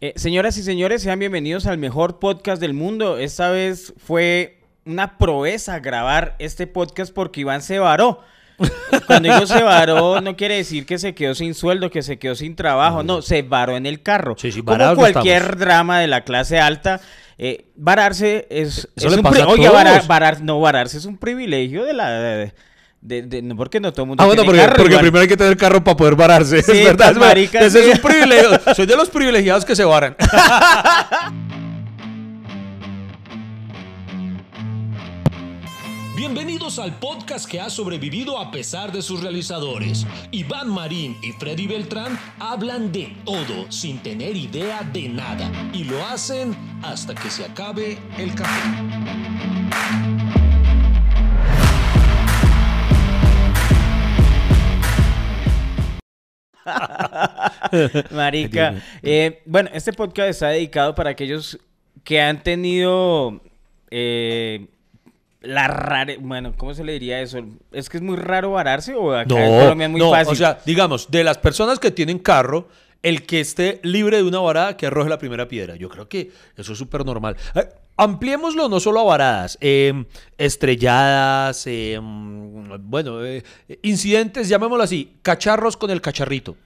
Eh, señoras y señores, sean bienvenidos al mejor podcast del mundo. Esta vez fue una proeza grabar este podcast porque Iván se varó. Cuando digo se varó, no quiere decir que se quedó sin sueldo, que se quedó sin trabajo. No, se varó en el carro. Sí, sí, Como cualquier estamos. drama de la clase alta. eh, vararse es, es un pasa pri- a Oiga, todos. varar- varar- no, vararse es un privilegio de la... de- de- de- no, porque no todo el mundo Ah, bueno, tiene porque, carro, porque primero hay que tener carro para poder vararse. Sí, es verdad, tan es verdad. marica, Ese sí. es un privilegio. Soy de los privilegiados que se varan. Bienvenidos al podcast que ha sobrevivido a pesar de sus realizadores. Iván Marín y Freddy Beltrán hablan de todo sin tener idea de nada y lo hacen hasta que se acabe el café. Marica. Eh, bueno, este podcast está dedicado para aquellos que han tenido eh, la rara... Bueno, ¿cómo se le diría eso? ¿Es que es muy raro vararse o acá en Colombia es muy no, fácil? o sea, digamos, de las personas que tienen carro, el que esté libre de una varada que arroje la primera piedra. Yo creo que eso es súper normal. Ampliémoslo no solo a varadas, eh, estrelladas, eh, mm, bueno, eh, incidentes, llamémoslo así, cacharros con el cacharrito.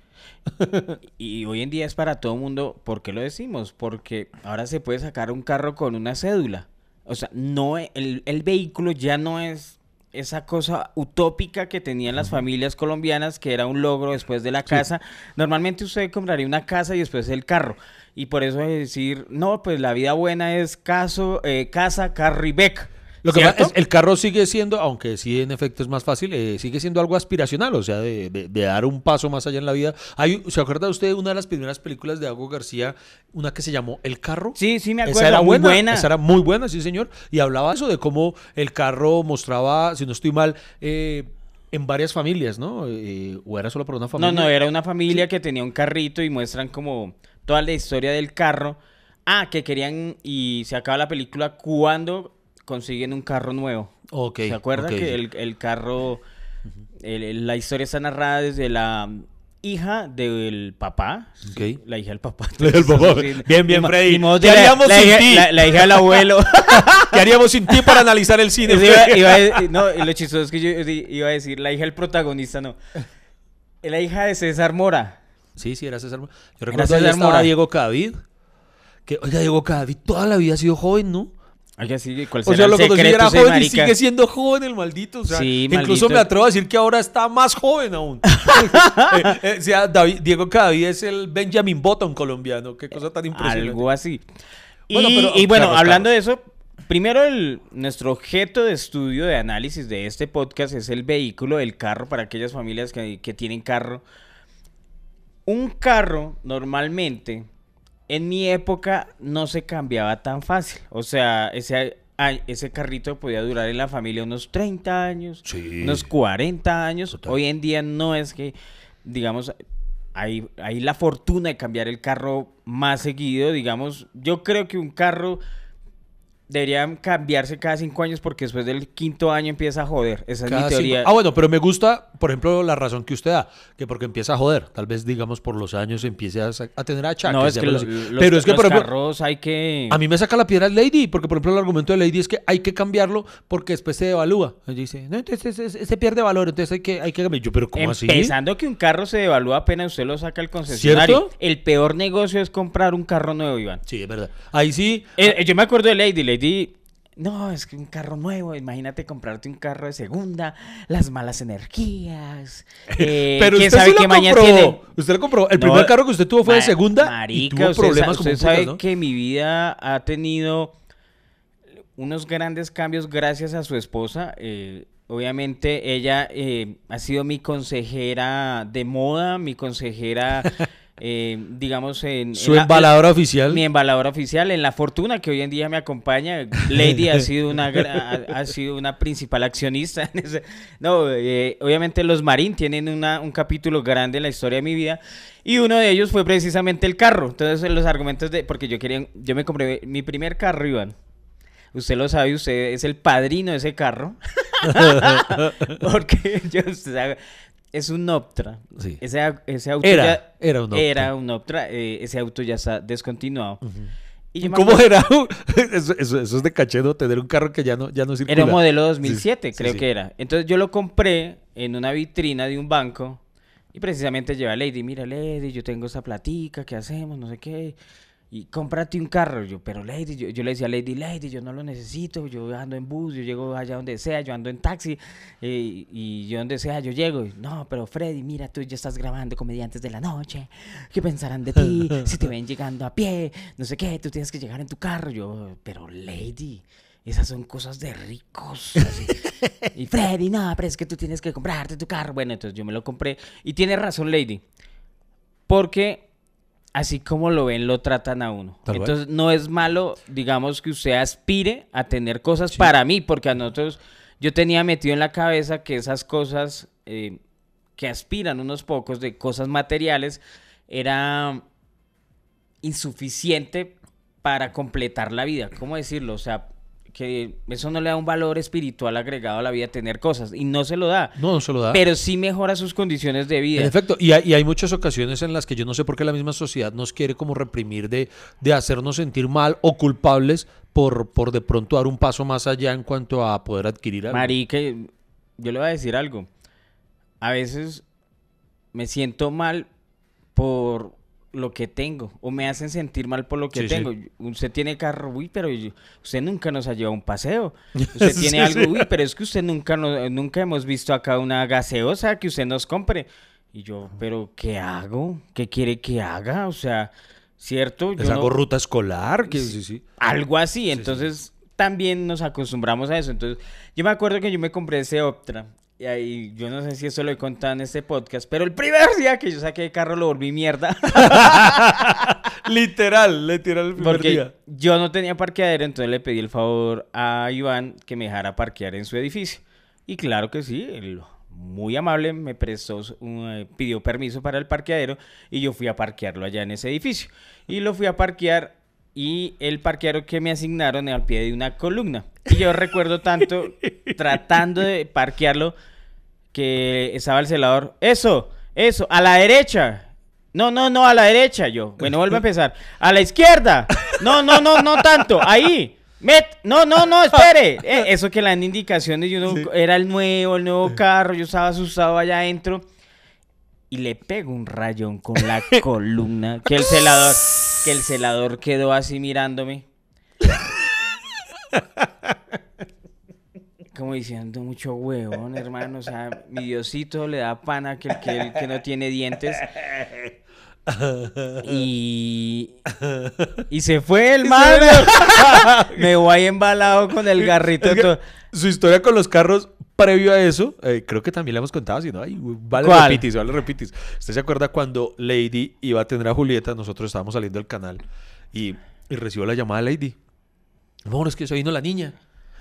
Y hoy en día es para todo mundo. ¿Por qué lo decimos? Porque ahora se puede sacar un carro con una cédula. O sea, no e- el, el vehículo ya no es esa cosa utópica que tenían las familias colombianas, que era un logro después de la casa. Normalmente usted compraría una casa y después el carro. Y por eso es decir, no, pues la vida buena es caso, eh, casa, carro y beca. Lo que ¿Cierto? pasa es, el carro sigue siendo, aunque sí en efecto es más fácil, eh, sigue siendo algo aspiracional, o sea, de, de- de dar un paso más allá en la vida. Hay, ¿Se acuerda usted de una de las primeras películas de Ago García, una que se llamó El Carro? Sí, sí me acuerdo. Esa era muy buena, buena. Esa era muy buena, sí, señor. Y hablaba eso de cómo el carro mostraba, si no estoy mal, eh, en varias familias, ¿no? Eh, o era solo para una No, familia. no, era una familia que tenía un carrito y muestran como toda la historia del carro. Ah, que querían y se acaba la película cuando consiguen un carro nuevo. Ok, ¿Se acuerda ok, que el, el carro, el- la historia está narrada desde la hija del papá, sí, Ok. la hija del papá. La hija del papá. Sí, Bien, bien, Freddy. ¿Qué la- haríamos la sin ti? La, la hija del abuelo. ¿Qué haríamos sin ti para analizar el cine? Iba- iba a no, y lo chistoso es que yo iba a decir la hija del protagonista, no. La hija de César Mora. Sí, sí, era César Mora. Yo recuerdo César estaba. Diego Cadavid. Que, oiga, Diego Cadavid toda la vida ha sido joven, ¿no? Oiga, sí, ¿cuál O sea, el lo conocí era joven y sigue siendo joven el maldito. O sea, Sí, incluso maldito. me atrevo a decir que ahora está más joven aún. Eh, eh, o sea, David- Diego Cadavid es el Benjamin Button colombiano. Qué cosa tan impresionante. Algo así. Y Bueno, bueno, pero- y bueno claro, hablando claro. de eso, primero el, nuestro objeto de estudio, de análisis de este podcast es el vehículo, el carro, para aquellas familias que, que tienen carro. Un carro, normalmente, en mi época, no se cambiaba tan fácil. O sea, ese, ese carrito podía durar en la familia unos 30 años, Sí. unos 40 años. Total. Hoy en día no es que, digamos, hay, hay la fortuna de cambiar el carro más seguido, digamos. Yo creo que un carro debería cambiarse cada cinco años porque después del quinto año empieza a joder. Esa es mi cinco- teoría. Ah, bueno, pero me gusta, por ejemplo, la razón que usted da, que porque empieza a joder. Tal vez, digamos, por los años empiece a, a tener achaques. no, es que los, los- pero es que, los por ejemplo, carros hay que... A mí me saca la piedra el Lady, porque por ejemplo el argumento de Lady es que hay que cambiarlo porque después se devalúa. Ella dice, no, entonces ese pierde valor, entonces hay que, hay que cambiar. Yo, pero ¿cómo así? Empezando que un carro se devalúa apenas usted lo saca al concesionario. ¿Cierto? El peor negocio es comprar un carro nuevo, Iván. Sí, es verdad. Ahí sí, eh, yo me acuerdo de Lady. Lady, no, es que un carro nuevo. Imagínate comprarte un carro de segunda, las malas energías. eh, pero quién usted sabe sí qué lo maña tiene. Usted lo compró. El No, primer carro que usted tuvo fue de segunda marica, y tuvo usted problemas sa- usted putas, sabe ¿no? que mi vida ha tenido unos grandes cambios gracias a su esposa. eh, obviamente ella eh, ha sido mi consejera de moda, mi consejera, eh, digamos, en... Su en la- embaladora oficial. mi embaladora oficial en la fortuna que hoy en día me acompaña. Lady ha sido una ha, ha sido una principal accionista. en ese- No, eh, obviamente los Marín tienen una- un capítulo grande en la historia de mi vida y uno de ellos fue precisamente el carro. Entonces los argumentos de porque yo quería yo me compré mi primer carro, Iván. Usted lo sabe, usted es el padrino de ese carro. Porque yo, usted sabe, es un Optra. Sí. Ese, ese auto Era, ya- era un Optra. Era un Optra. eh, ese auto ya está descontinuado. ¿Cómo acuerdo- era? Eso, eso- eso es de cachedo, tener un carro que ya no, ya no circula. Era un modelo 2007, Sí, sí, creo sí. que era. Entonces yo lo compré en una vitrina de un banco y precisamente lleva a Lady, mira Lady, yo tengo esa platica, ¿qué hacemos? No sé qué. Y cómprate un carro. Yo, pero Lady, yo, le decía Lady, Lady, yo no lo necesito, yo ando en bus, yo llego allá donde sea, yo ando en taxi eh, y yo donde sea yo llego. No, pero Freddy, mira, tú ya estás grabando comediantes de la noche, ¿qué pensarán de ti? Si te ven llegando a pie, no sé qué, tú tienes que llegar en tu carro. Yo, pero Lady, esas son cosas de ricos. Y Freddy, no, pero es que tú tienes que comprarte tu carro. Bueno, entonces yo me lo compré. Y tiene razón, Lady. Porque así como lo ven, lo tratan a uno. Tal entonces no es malo, digamos, que usted aspire a tener cosas para mí, porque a nosotros, yo tenía metido en la cabeza que esas cosas eh, que aspiran unos pocos de cosas materiales era insuficiente para completar la vida. ¿Cómo decirlo? O sea, que eso no le da un valor espiritual agregado a la vida tener cosas y no se lo da. No, no se lo da. Pero sí mejora sus condiciones de vida. En efecto, y hay, y hay muchas ocasiones en las que yo no sé por qué la misma sociedad nos quiere como reprimir de, de hacernos sentir mal o culpables por, por de pronto dar un paso más allá en cuanto a poder adquirir algo. Marica, yo le voy a decir algo. A veces me siento mal por lo que tengo o me hacen sentir mal por lo que Sí, sí. tengo. Usted tiene carro, uy, pero yo- usted nunca nos ha llevado a un paseo. Usted Sí, tiene algo, uy, pero es que usted nunca nos- nunca hemos visto acá una gaseosa que usted nos compre. Y yo, pero ¿qué hago? ¿Qué quiere que haga? O sea, ¿cierto? Yo Les no- hago ruta escolar, que sí, sí. algo así. Entonces, también nos acostumbramos a eso. Entonces, yo me acuerdo que yo me compré ese Optra. Y ahí, yo no sé si eso lo he contado en este podcast, pero el primer día que yo saqué el carro lo volví mierda. literal, literal el primer Porque día. yo no tenía parqueadero, entonces le pedí el favor a Iván que me dejara parquear en su edificio. Y claro que sí, él muy amable me prestó, un, eh, pidió permiso para el parqueadero y yo fui a parquearlo allá en ese edificio. Y lo fui a parquear y el parqueadero que me asignaron al pie de una columna. Y yo recuerdo tanto tratando de parquearlo que estaba el celador. Eso, eso, a la derecha. No, no, no, a la derecha. Yo, bueno, vuelve a empezar. A la izquierda. No, no, no, no tanto. Ahí. Met, no, no, no, espere. Eh, eso que le dan indicaciones. Yo no, era el nuevo, el nuevo carro. Yo estaba asustado allá adentro. Y le pego un rayón con la columna. Que el celador, que el celador quedó así mirándome. Como diciendo mucho huevón, hermano. O sea, mi Diosito le da pana que el que, el que no tiene dientes. Y, y se fue el man. Me voy embalado con el garrito. Todo. su historia con los carros previo a eso, eh, creo que también le hemos contado, si no, ay, vale ¿Cuál? repitis, vale repitis. ¿Usted se acuerda cuando Lady iba a tener a Julieta? Nosotros estábamos saliendo del canal y, y recibió la llamada de Lady. Bueno, es que se vino la niña.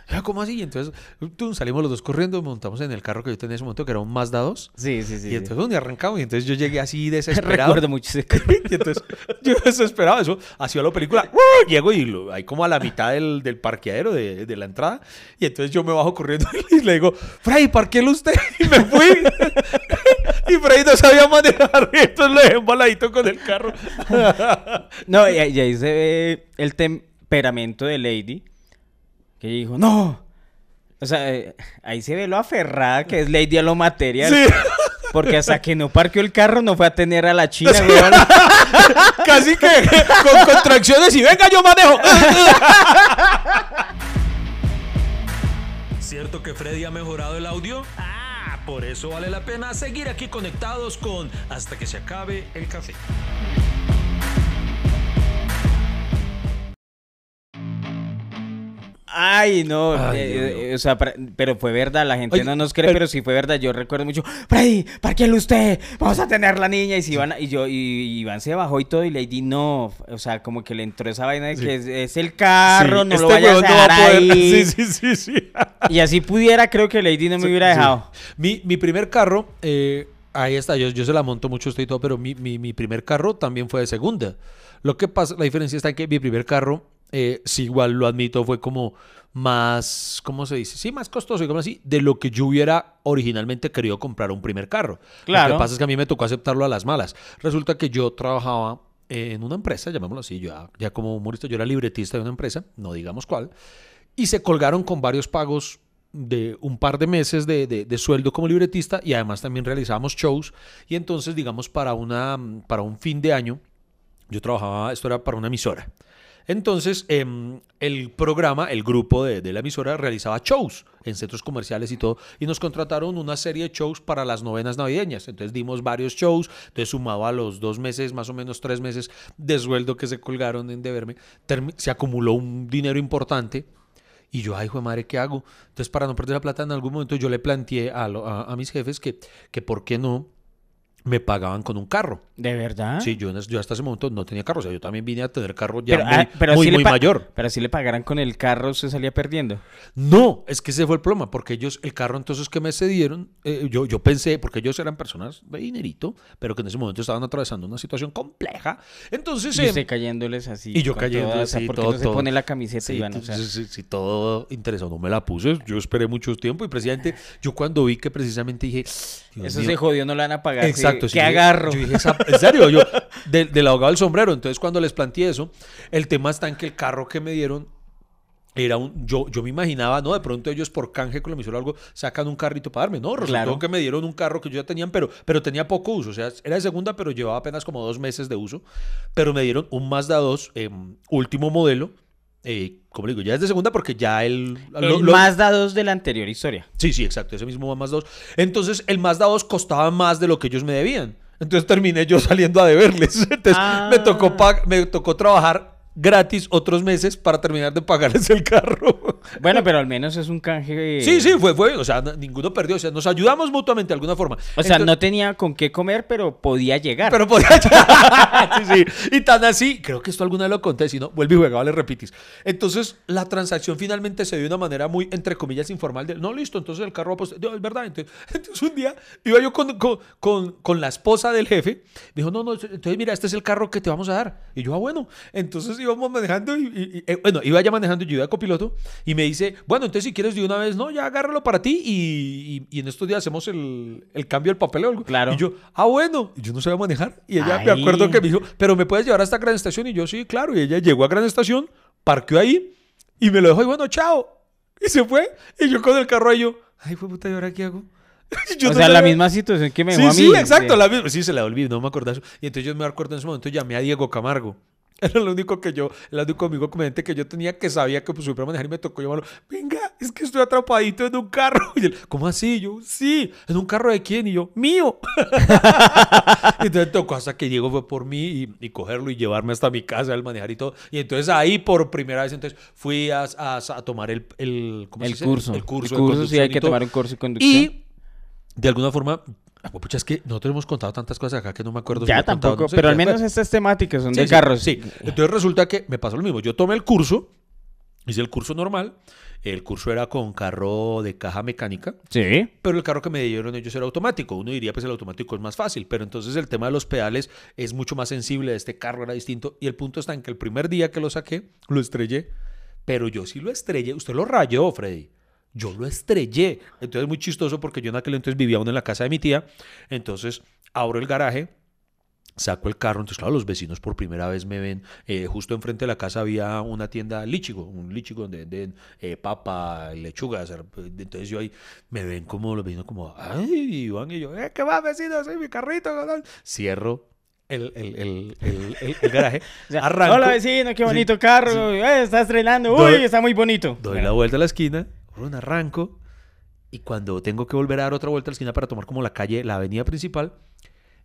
Ya, ¿Cómo así? Y entonces tum, salimos los dos corriendo, montamos en el carro que yo tenía en ese momento, que era un Mazda 2. Sí, sí, sí. y entonces día arrancamos y entonces yo llegué así desesperado. Recuerdo mucho ese Y entonces yo desesperado, eso hacía la película. ¡uh! Llego y lo, ahí como a la mitad del, del parqueadero de, de la entrada. Y entonces yo me bajo corriendo y le digo, Freddy, parquélo usted. Y me fui. y Freddy no sabía manejar. Y entonces lo dejé embaladito con el carro. No, y ahí se ve el temperamento de Lady. Que dijo, no. O sea, eh, ahí se ve lo aferrada que es Lady a lo material. Sí. Porque hasta que no parqueó el carro no fue a tener a la china, weón. Casi que con contracciones y venga, yo manejo. ¿Cierto que Freddy ha mejorado el audio? Ah, por eso vale la pena seguir aquí conectados con Hasta que se acabe el café. Ay, no. Ay, eh, mío. eh, o sea, pero fue verdad. La gente Oye, no nos cree, pero- pero sí fue verdad. Yo recuerdo mucho. Freddy, parquéalo usted. Vamos a tener la niña. Y, si Iván, y yo, y Iván se bajó y todo. Y Lady no. O sea, como que le entró esa vaina de que es, es el carro, Sí, no este lo vayas a huevón no va dejar a poder. ahí. Sí, sí, sí, sí. Y así pudiera, creo que Lady no me hubiera dejado. Mi, mi primer carro, eh, ahí está, yo, yo se la monto mucho usted y todo, pero mi, mi, mi primer carro también fue de segunda. Lo que pasa, la diferencia está en que mi primer carro eh, sí, igual lo admito, fue como más, ¿cómo se dice? Sí, más costoso, digamos así, de lo que yo hubiera originalmente querido comprar un primer carro. Lo Claro. que pasa es que a mí me tocó aceptarlo a las malas. Resulta que yo trabajaba en una empresa, llamémoslo así, yo ya, ya como humorista, yo era libretista de una empresa, no digamos cuál, y se colgaron con varios pagos de un par de meses de, de- de sueldo como libretista y además también realizábamos shows y entonces digamos para, una, para un fin de año yo trabajaba, esto era para una emisora. Entonces, em, el programa, el grupo de, la emisora realizaba shows en centros comerciales y todo, y nos contrataron una serie de shows para las novenas navideñas. Entonces dimos varios shows, entonces sumado a los dos meses, más o menos tres meses de sueldo que se colgaron en deberme, se acumuló un dinero importante. Y yo, ay, hijo de madre, ¿qué hago? Entonces, para no perder la plata, en algún momento yo le planteé a, lo- a mis jefes que, que por qué no me pagaban con un carro. ¿De verdad? Sí, yo, hasta ese momento no tenía carro. O sea, yo también vine a tener carro ya Pero, muy, ah, pero muy, si mayor. Pero si le pagaran con el carro, se salía perdiendo. No, es que ese fue el problema, porque ellos, el carro entonces que me cedieron, eh, yo, yo pensé, porque ellos eran personas de dinerito, pero que en ese momento estaban atravesando una situación compleja. Entonces, Y eh, usted cayéndoles así. y yo esa- así, porque todo, no se todo. pone la camiseta Sí, y van, o sea, sí, sí, sí, todo interesado. No me la puse. Yo esperé mucho tiempo y precisamente yo cuando vi que precisamente dije, Dios Eso mío, se jodió, no la van a pagar. sí, Exacto. sí, ¿Qué yo- agarro? Yo dije, "Esa- en serio, yo, del, del abogado del sombrero. Entonces, cuando les planteé eso, el tema está en que el carro que me dieron era un. Yo, yo me imaginaba, ¿no? De pronto ellos por canje con la emisora o algo sacan un carrito para darme. No, resultó Claro. que me dieron un carro que yo ya tenían, pero, pero tenía poco uso. O sea, era de segunda, pero llevaba apenas como dos meses de uso. Pero me dieron un Mazda 2, eh, último modelo. Eh, como le digo, ya es de segunda porque ya el. El lo- lo- Mazda 2 de la anterior historia. Sí, sí, exacto, ese mismo Mazda 2. Entonces, el Mazda 2 costaba más de lo que ellos me debían. Entonces terminé yo saliendo a deberles. Entonces, Ah. me, tocó pag- me tocó trabajar gratis otros meses para terminar de pagarles el carro. Bueno, pero al menos es un canje. Sí, sí, fue, fue, o sea, ninguno perdió, o sea, nos ayudamos mutuamente de alguna forma. O sea, no tenía con qué comer, pero podía llegar. Pero podía sí, sí. Y tan así, creo que esto alguna vez lo conté, si no, vuelve y juega, vale, repites. Entonces, la transacción finalmente se dio de una manera muy, entre comillas, informal. De, no, listo, entonces el carro, pues, no, es verdad. Entonces, entonces un día iba yo con, con, con, con la esposa del jefe. Dijo, no, no, entonces mira, este es el carro que te vamos a dar. Y yo, ah, bueno. Entonces íbamos manejando y, y- y, eh, bueno, iba ya manejando yo iba de copiloto. Y me dice, bueno, entonces si quieres de una vez, no, ya agárralo para ti y, en estos días hacemos el, el cambio del papel o algo. Claro. Y yo, ah, bueno. Y yo no sabía manejar. Y ella me acuerdo que me dijo, pero me puedes llevar hasta Gran Estación. Y yo, sí, claro. Y ella llegó a Gran Estación, parqueó ahí y me lo dejó. Y bueno, chao. Y se fue. Y yo con el carro ahí, yo, ay, fue puta, ¿y ahora qué hago? Yo o no sea, la misma situación que me Sí, dejó a mí. sí, exacto, de- la misma. Sí, se la olvidó, no me acordaba. Y entonces yo me acuerdo en ese momento, llamé a Diego Camargo. Era lo único que yo, el único amigo comediante que yo tenía que sabía que pues supiera manejar y me tocó llamarlo. Venga, es que estoy atrapadito en un carro. Y él, ¿cómo así? Y yo, sí, ¿en un carro de quién? Y yo, mío. entonces tocó hasta que Diego fue por mí y, y cogerlo y llevarme hasta mi casa, al manejar y todo. Y entonces ahí por primera vez, entonces fui a, a- a tomar el, el, ¿cómo se El dice? curso. El curso. El curso, sí, hay que tomar un curso de conducción. Y de alguna forma, ah, pucha, es que nosotros hemos contado tantas cosas acá que no me acuerdo. Ya contado, tampoco, no sé, pero al menos bueno. estas temáticas son Sí, de sí, carros. Sí, entonces resulta que me pasó lo mismo. Yo tomé el curso, hice el curso normal. El curso era con carro de caja mecánica. Sí. Pero el carro que me dieron ellos era automático. Uno diría, pues el automático es más fácil. Pero entonces el tema de los pedales es mucho más sensible. Este carro era distinto. Y el punto está en que el primer día que lo saqué, lo estrellé. Pero yo sí lo estrellé. Usted lo rayó, Freddy. Yo lo estrellé. Entonces es muy chistoso porque yo en aquel entonces vivía aún en la casa de mi tía. Entonces abro el garaje, saco el carro. Entonces, claro, los vecinos por primera vez me ven. Eh, justo enfrente de la casa había una tienda Lichigo, un Lichigo donde venden eh, papa, lechugas. Entonces yo ahí me ven como los vecinos como, ay, Iván, y yo, eh, ¿qué va, vecino? Soy mi carrito. ¿no?". Cierro el, el, el, el, garaje, arranco. Hola vecino, qué bonito Sí, carro. eh, está estrenando. Doy- Uy, está muy bonito. Doy la vuelta a la esquina, un arranco, y cuando tengo que volver a dar otra vuelta a la esquina para tomar como la calle, la avenida principal,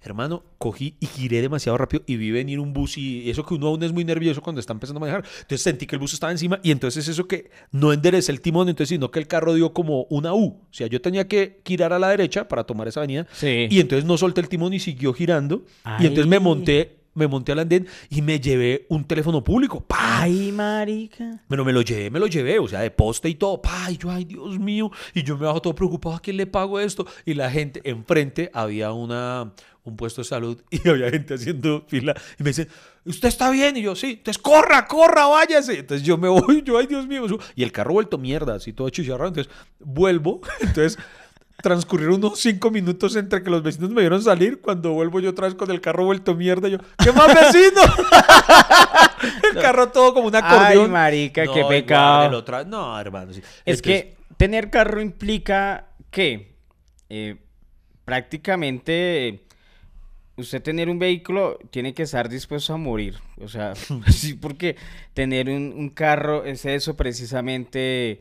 hermano, cogí y giré demasiado rápido y vi venir un bus y eso que uno aún es muy nervioso cuando está empezando a manejar. Entonces sentí que el bus estaba encima y entonces eso que no enderecé el timón, entonces sino que el carro dio como una U. O sea, yo tenía que girar a la derecha para tomar esa avenida Sí. y entonces no solté el timón y siguió girando. Y entonces me monté, me monté al andén y me llevé un teléfono público. ¡Pah! Ay, marica. Pero me lo llevé, me lo llevé, o sea, de poste y todo. Pa, y yo, ay, Dios mío. Y yo me bajo todo preocupado, ¿a quién le pago esto? Y la gente, enfrente había una, un puesto de salud y había gente haciendo fila. Y me dicen, ¿usted está bien? Y yo, sí. Entonces, corra, corra, váyase. Entonces yo me voy, yo, ay, Dios mío. Y el carro vuelto mierda, así todo chicharrado. Entonces vuelvo. Entonces transcurrieron unos cinco minutos entre que los vecinos me vieron salir. Cuando vuelvo yo otra vez con el carro vuelto mierda, yo, ¿qué más vecino? el carro todo como un acordeón. Ay, marica, No, qué pecado. guárdelo otra- No, hermano. sí. Es Entonces, que tener carro implica que eh, prácticamente eh, usted tener un vehículo tiene que estar dispuesto a morir. O sea, sí, porque tener un, un carro es eso precisamente,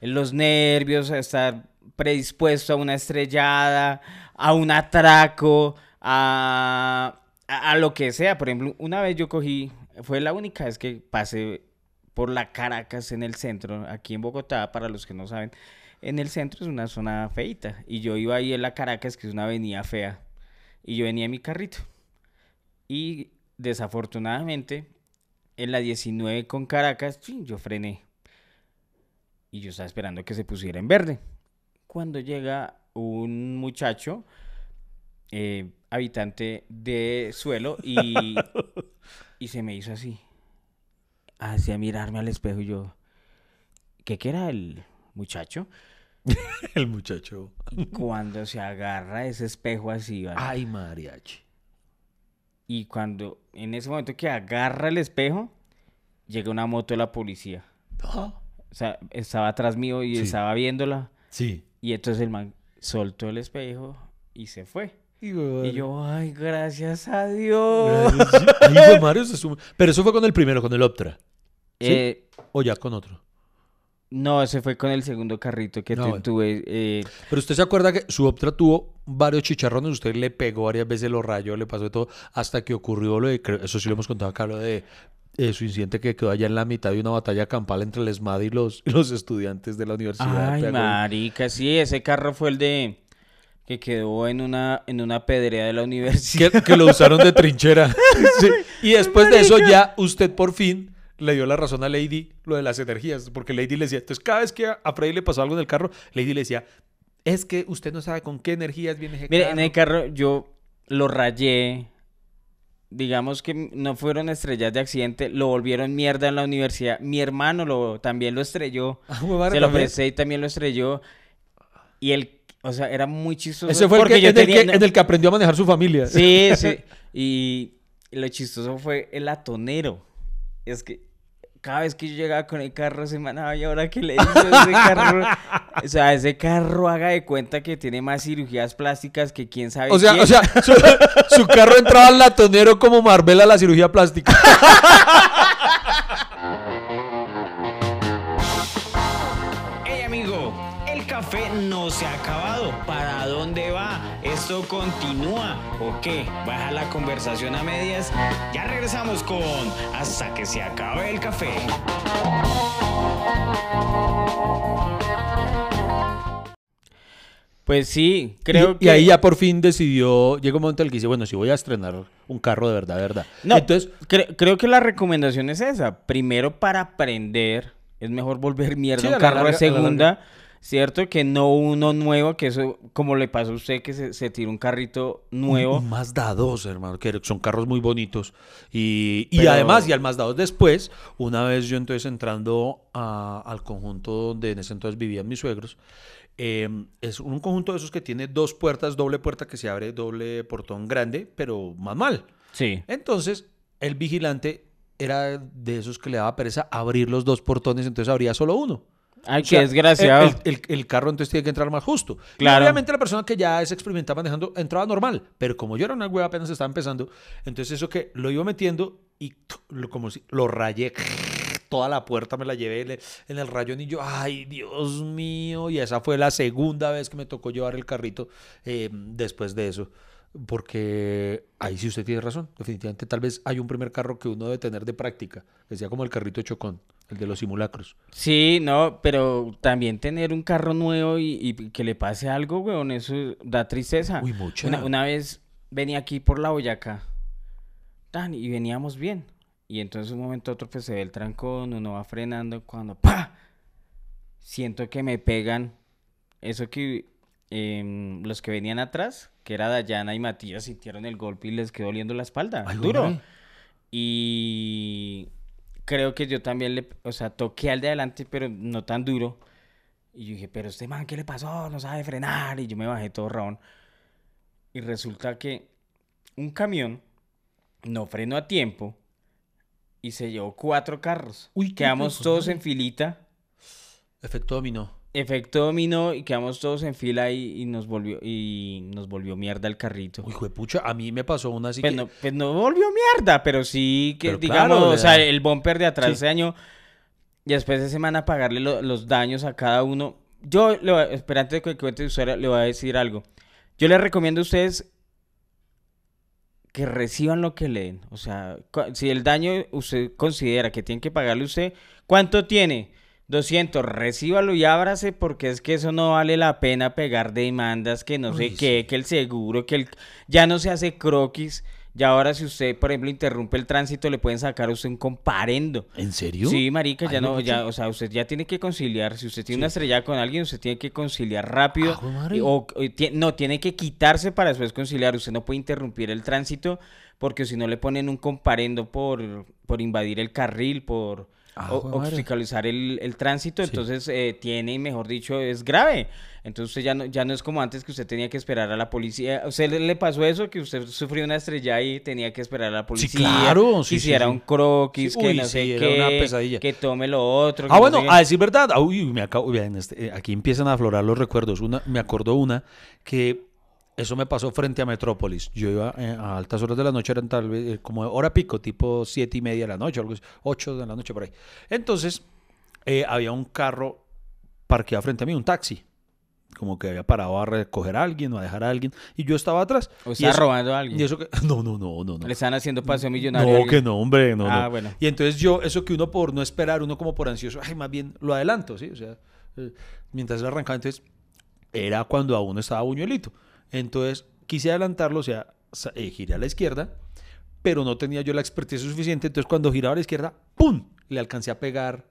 los nervios, a estar predispuesto a una estrellada, a un atraco, a, a, lo que sea. Por ejemplo, una vez yo cogí, fue la única vez que pasé por la Caracas en el centro, aquí en Bogotá, para los que no saben, en el centro es una zona feita. Y yo iba ahí en la Caracas, que es una avenida fea, y yo venía en mi carrito. Y desafortunadamente, en la 19 con Caracas, yo frené. Y yo estaba esperando que se pusiera en verde. Cuando llega un muchacho, eh, habitante de suelo, y, y se me hizo así hacia mirarme al espejo y yo, ¿qué que era el muchacho? el muchacho. Y cuando se agarra ese espejo así, ¿vale? Ay, mariachi. y cuando en ese momento que agarra el espejo, llega una moto de la policía. O sea, estaba atrás mío y Sí. estaba viéndola. Sí. Y entonces el man soltó el espejo y se fue. Y Y yo, ay, gracias a Dios. Ay, güey, Mario se suma. Pero eso fue con el primero, con el Optra. ¿Sí? Eh, O ya con otro. no, ese fue con el segundo carrito que No, te- bueno. tuve. eh, Pero usted se acuerda que su Optra tuvo varios chicharrones, usted le pegó varias veces, lo rayó, le pasó de todo, hasta que ocurrió lo de, eso sí lo hemos contado acá, lo de eh, su incidente que quedó allá en la mitad de una batalla campal entre el ESMAD y los, los estudiantes de la universidad. Ay, Pegó- marica, sí, ese carro fue el de que quedó en una en una pedrea de la universidad. que, que lo usaron de trinchera. Sí. Y después de eso ya usted por fin le dio la razón a Lady lo de las energías, porque Lady le decía, entonces cada vez que a a Freddy le pasó algo en el carro, Lady le decía, es que usted no sabe con qué energías viene ese Mire, carro". en el carro yo lo rayé. Digamos que no fueron estrellas de accidente, lo volvieron mierda en la universidad. Mi hermano lo también lo estrelló. Ah, Se lo presté y también lo estrelló. Y él, o sea, era muy chistoso. Ese fue el que, yo el que, en el que aprendió a manejar su familia. Sí, sí. Y lo chistoso fue el atonero. Es que cada vez que yo llegaba con el carro se manaba y ahora que le hizo ese carro. O sea, ese carro haga de cuenta que tiene más cirugías plásticas que quién sabe O sea, quién. o sea su, su carro entraba al latonero como Marvel a la cirugía plástica. ¿Esto continúa o qué? ¿Baja la conversación a medias? Ya regresamos con Hasta que se acabe el café. Pues sí, creo y, que... y ahí ya por fin decidió, llegó un momento en el que dice, bueno, si voy a estrenar un carro de verdad, de verdad. No, Entonces, cre- creo que la recomendación es esa. Primero, para aprender, es mejor volver mierda Sí, un a carro de la segunda, ¿cierto? Que no uno nuevo, que eso, como le pasó a usted, que se, se tira un carrito nuevo. Un Mazda 2, hermano, que son carros muy bonitos. Y, y además, y al Mazda 2 después, una vez yo entonces entrando a- al conjunto donde en ese entonces vivían mis suegros, eh, es un conjunto de esos que tiene dos puertas, doble puerta que se abre, doble portón grande, pero manual. Sí. Entonces, el vigilante era de esos que le daba pereza abrir los dos portones, entonces abría solo uno. Ay, O qué sea, desgraciado. El, el- el carro entonces tiene que entrar más justo. Y Claro. obviamente la persona que ya es experimentada manejando entraba normal. Pero como yo era una hueva apenas estaba empezando, entonces eso que lo iba metiendo y lo, como si lo rayé. Toda la puerta me la llevé en el- en el rayón y yo, ay Dios mío. Y esa fue la segunda vez que me tocó llevar el carrito eh, después de eso. Porque ahí sí usted tiene razón. Definitivamente tal vez hay un primer carro que uno debe tener de práctica. Que sea como el carrito chocón, el de los simulacros. Sí, no, pero también tener un carro nuevo y, y que le pase algo, weón, eso da tristeza. Uy, mucha. Una, una vez venía aquí por la Boyacá, tan, y veníamos bien. Y entonces un momento otro pues se ve el trancón, uno va frenando, cuando ¡pa! Siento que me pegan, eso que em, los que venían atrás, que era Dayana y Matías, sintieron el golpe y les quedó oliendo la espalda, Ay, duro. Y creo que yo también le, o sea, toqué al de adelante, pero no tan duro. Y yo dije, pero este man, ¿qué le pasó? No sabe frenar. Y yo me bajé todo rabón. Y resulta que un camión no frenó a tiempo y se llevó cuatro carros. Uy, Quedamos todos en filita. Efecto dominó. Efecto dominó y quedamos todos en fila y, y nos volvió y nos volvió mierda el carrito. Uy, hijo de pucha, a mí me pasó una así Pues que... no, pues no volvió mierda, pero sí que, Pero digamos, claro, o sea, el bumper de atrás Sí. ese año, y después de semana pagarle lo- los daños a cada uno. Yo, le espera, antes de que cuente su historia, le voy a decir algo. Yo les recomiendo a ustedes que reciban lo que le den. O sea, si el daño usted considera que tiene que pagarle usted, ¿cuánto tiene? 200, recíbalo y ábrase porque es que eso no vale la pena pegar demandas, que no sé qué, que el seguro, que el ya no se hace croquis. Ya ahora si usted, por ejemplo, interrumpe el tránsito, le pueden sacar a usted un comparendo. ¿En serio? Sí, marica, ya no, ya, o sea, usted ya tiene que conciliar. Si usted tiene una estrella con alguien, usted tiene que conciliar rápido. Ah, y- o, no, tiene que quitarse para después conciliar. Usted no puede interrumpir el tránsito porque si no le ponen un comparendo por, por invadir el carril, por Ah, obstaculizar el, el tránsito. Sí. Entonces, eh, tiene, mejor dicho, es grave. Entonces, usted ya no, ya no es como antes que usted tenía que esperar a la policía. ¿A usted le, le pasó eso? Que usted sufrió una estrella y tenía que esperar a la policía. claro, sí, que sí, hiciera sí. un croquis, que uy, no sé qué. una pesadilla. Que tome lo otro. Ah, no bueno, sé a decir verdad, ah, uy, me acabo, este, eh, aquí empiezan a aflorar los recuerdos. Una, me acordó una que eso me pasó frente a Metrópolis. Yo iba eh, a altas horas de la noche, eran tal vez eh, como hora pico, tipo siete y media de la noche, algo así, ocho de la noche por ahí. Entonces, eh, había un carro parqueado frente a mí, un taxi. Como que había parado a recoger a alguien o a dejar a alguien. Y yo estaba atrás. O eso- robando a alguien. Y eso que. No, no, no, no. no. Le están haciendo paseo millonario. No, que no, hombre, no, Ah, no. bueno. Y entonces yo, eso que uno por no esperar, uno como por ansioso, ay, más bien lo adelanto, ¿sí? O sea, eh, mientras él arrancaba, entonces era cuando aún estaba Buñuelito. Entonces quise adelantarlo, o sea, eh, giré a la izquierda, pero no tenía yo la expertise suficiente, entonces cuando giraba a la izquierda, ¡pum! Le alcancé a pegar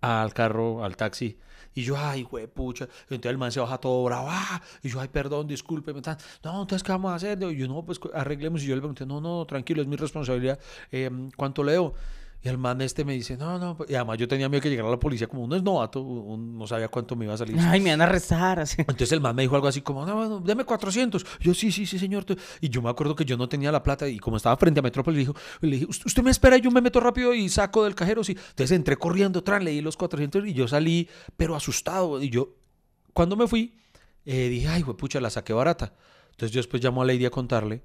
al carro, al taxi. Y yo, ay, güey, pucha. Entonces el man se baja todo bravo. ¡ah! Y yo, ay, perdón, discúlpeme. tan- No, entonces, ¿qué vamos a hacer? Y yo, no, pues arreglemos. Y yo le pregunté, no, no, tranquilo, es mi responsabilidad. Eh, ¿Cuánto leo? Y el man este me dice, no, no. pues", Y además yo tenía miedo que llegara la policía, como uno es novato, no sabía cuánto me iba a salir. Ay, me van a arrestar. así. Entonces el man me dijo algo así como, no, bueno, deme 400. Yo, sí, sí, sí, señor. Y yo me acuerdo que yo no tenía la plata y como estaba frente a Metrópolis, le, dijo, le dije, "Usted- me espera y yo me meto rápido y saco del cajero. Sí. Entonces entré corriendo, tras, leí los 400 y yo salí, pero asustado. Y yo, cuando me fui, eh, dije, ay, pucha, la saqué barata. Entonces yo después llamo a Lady a contarle.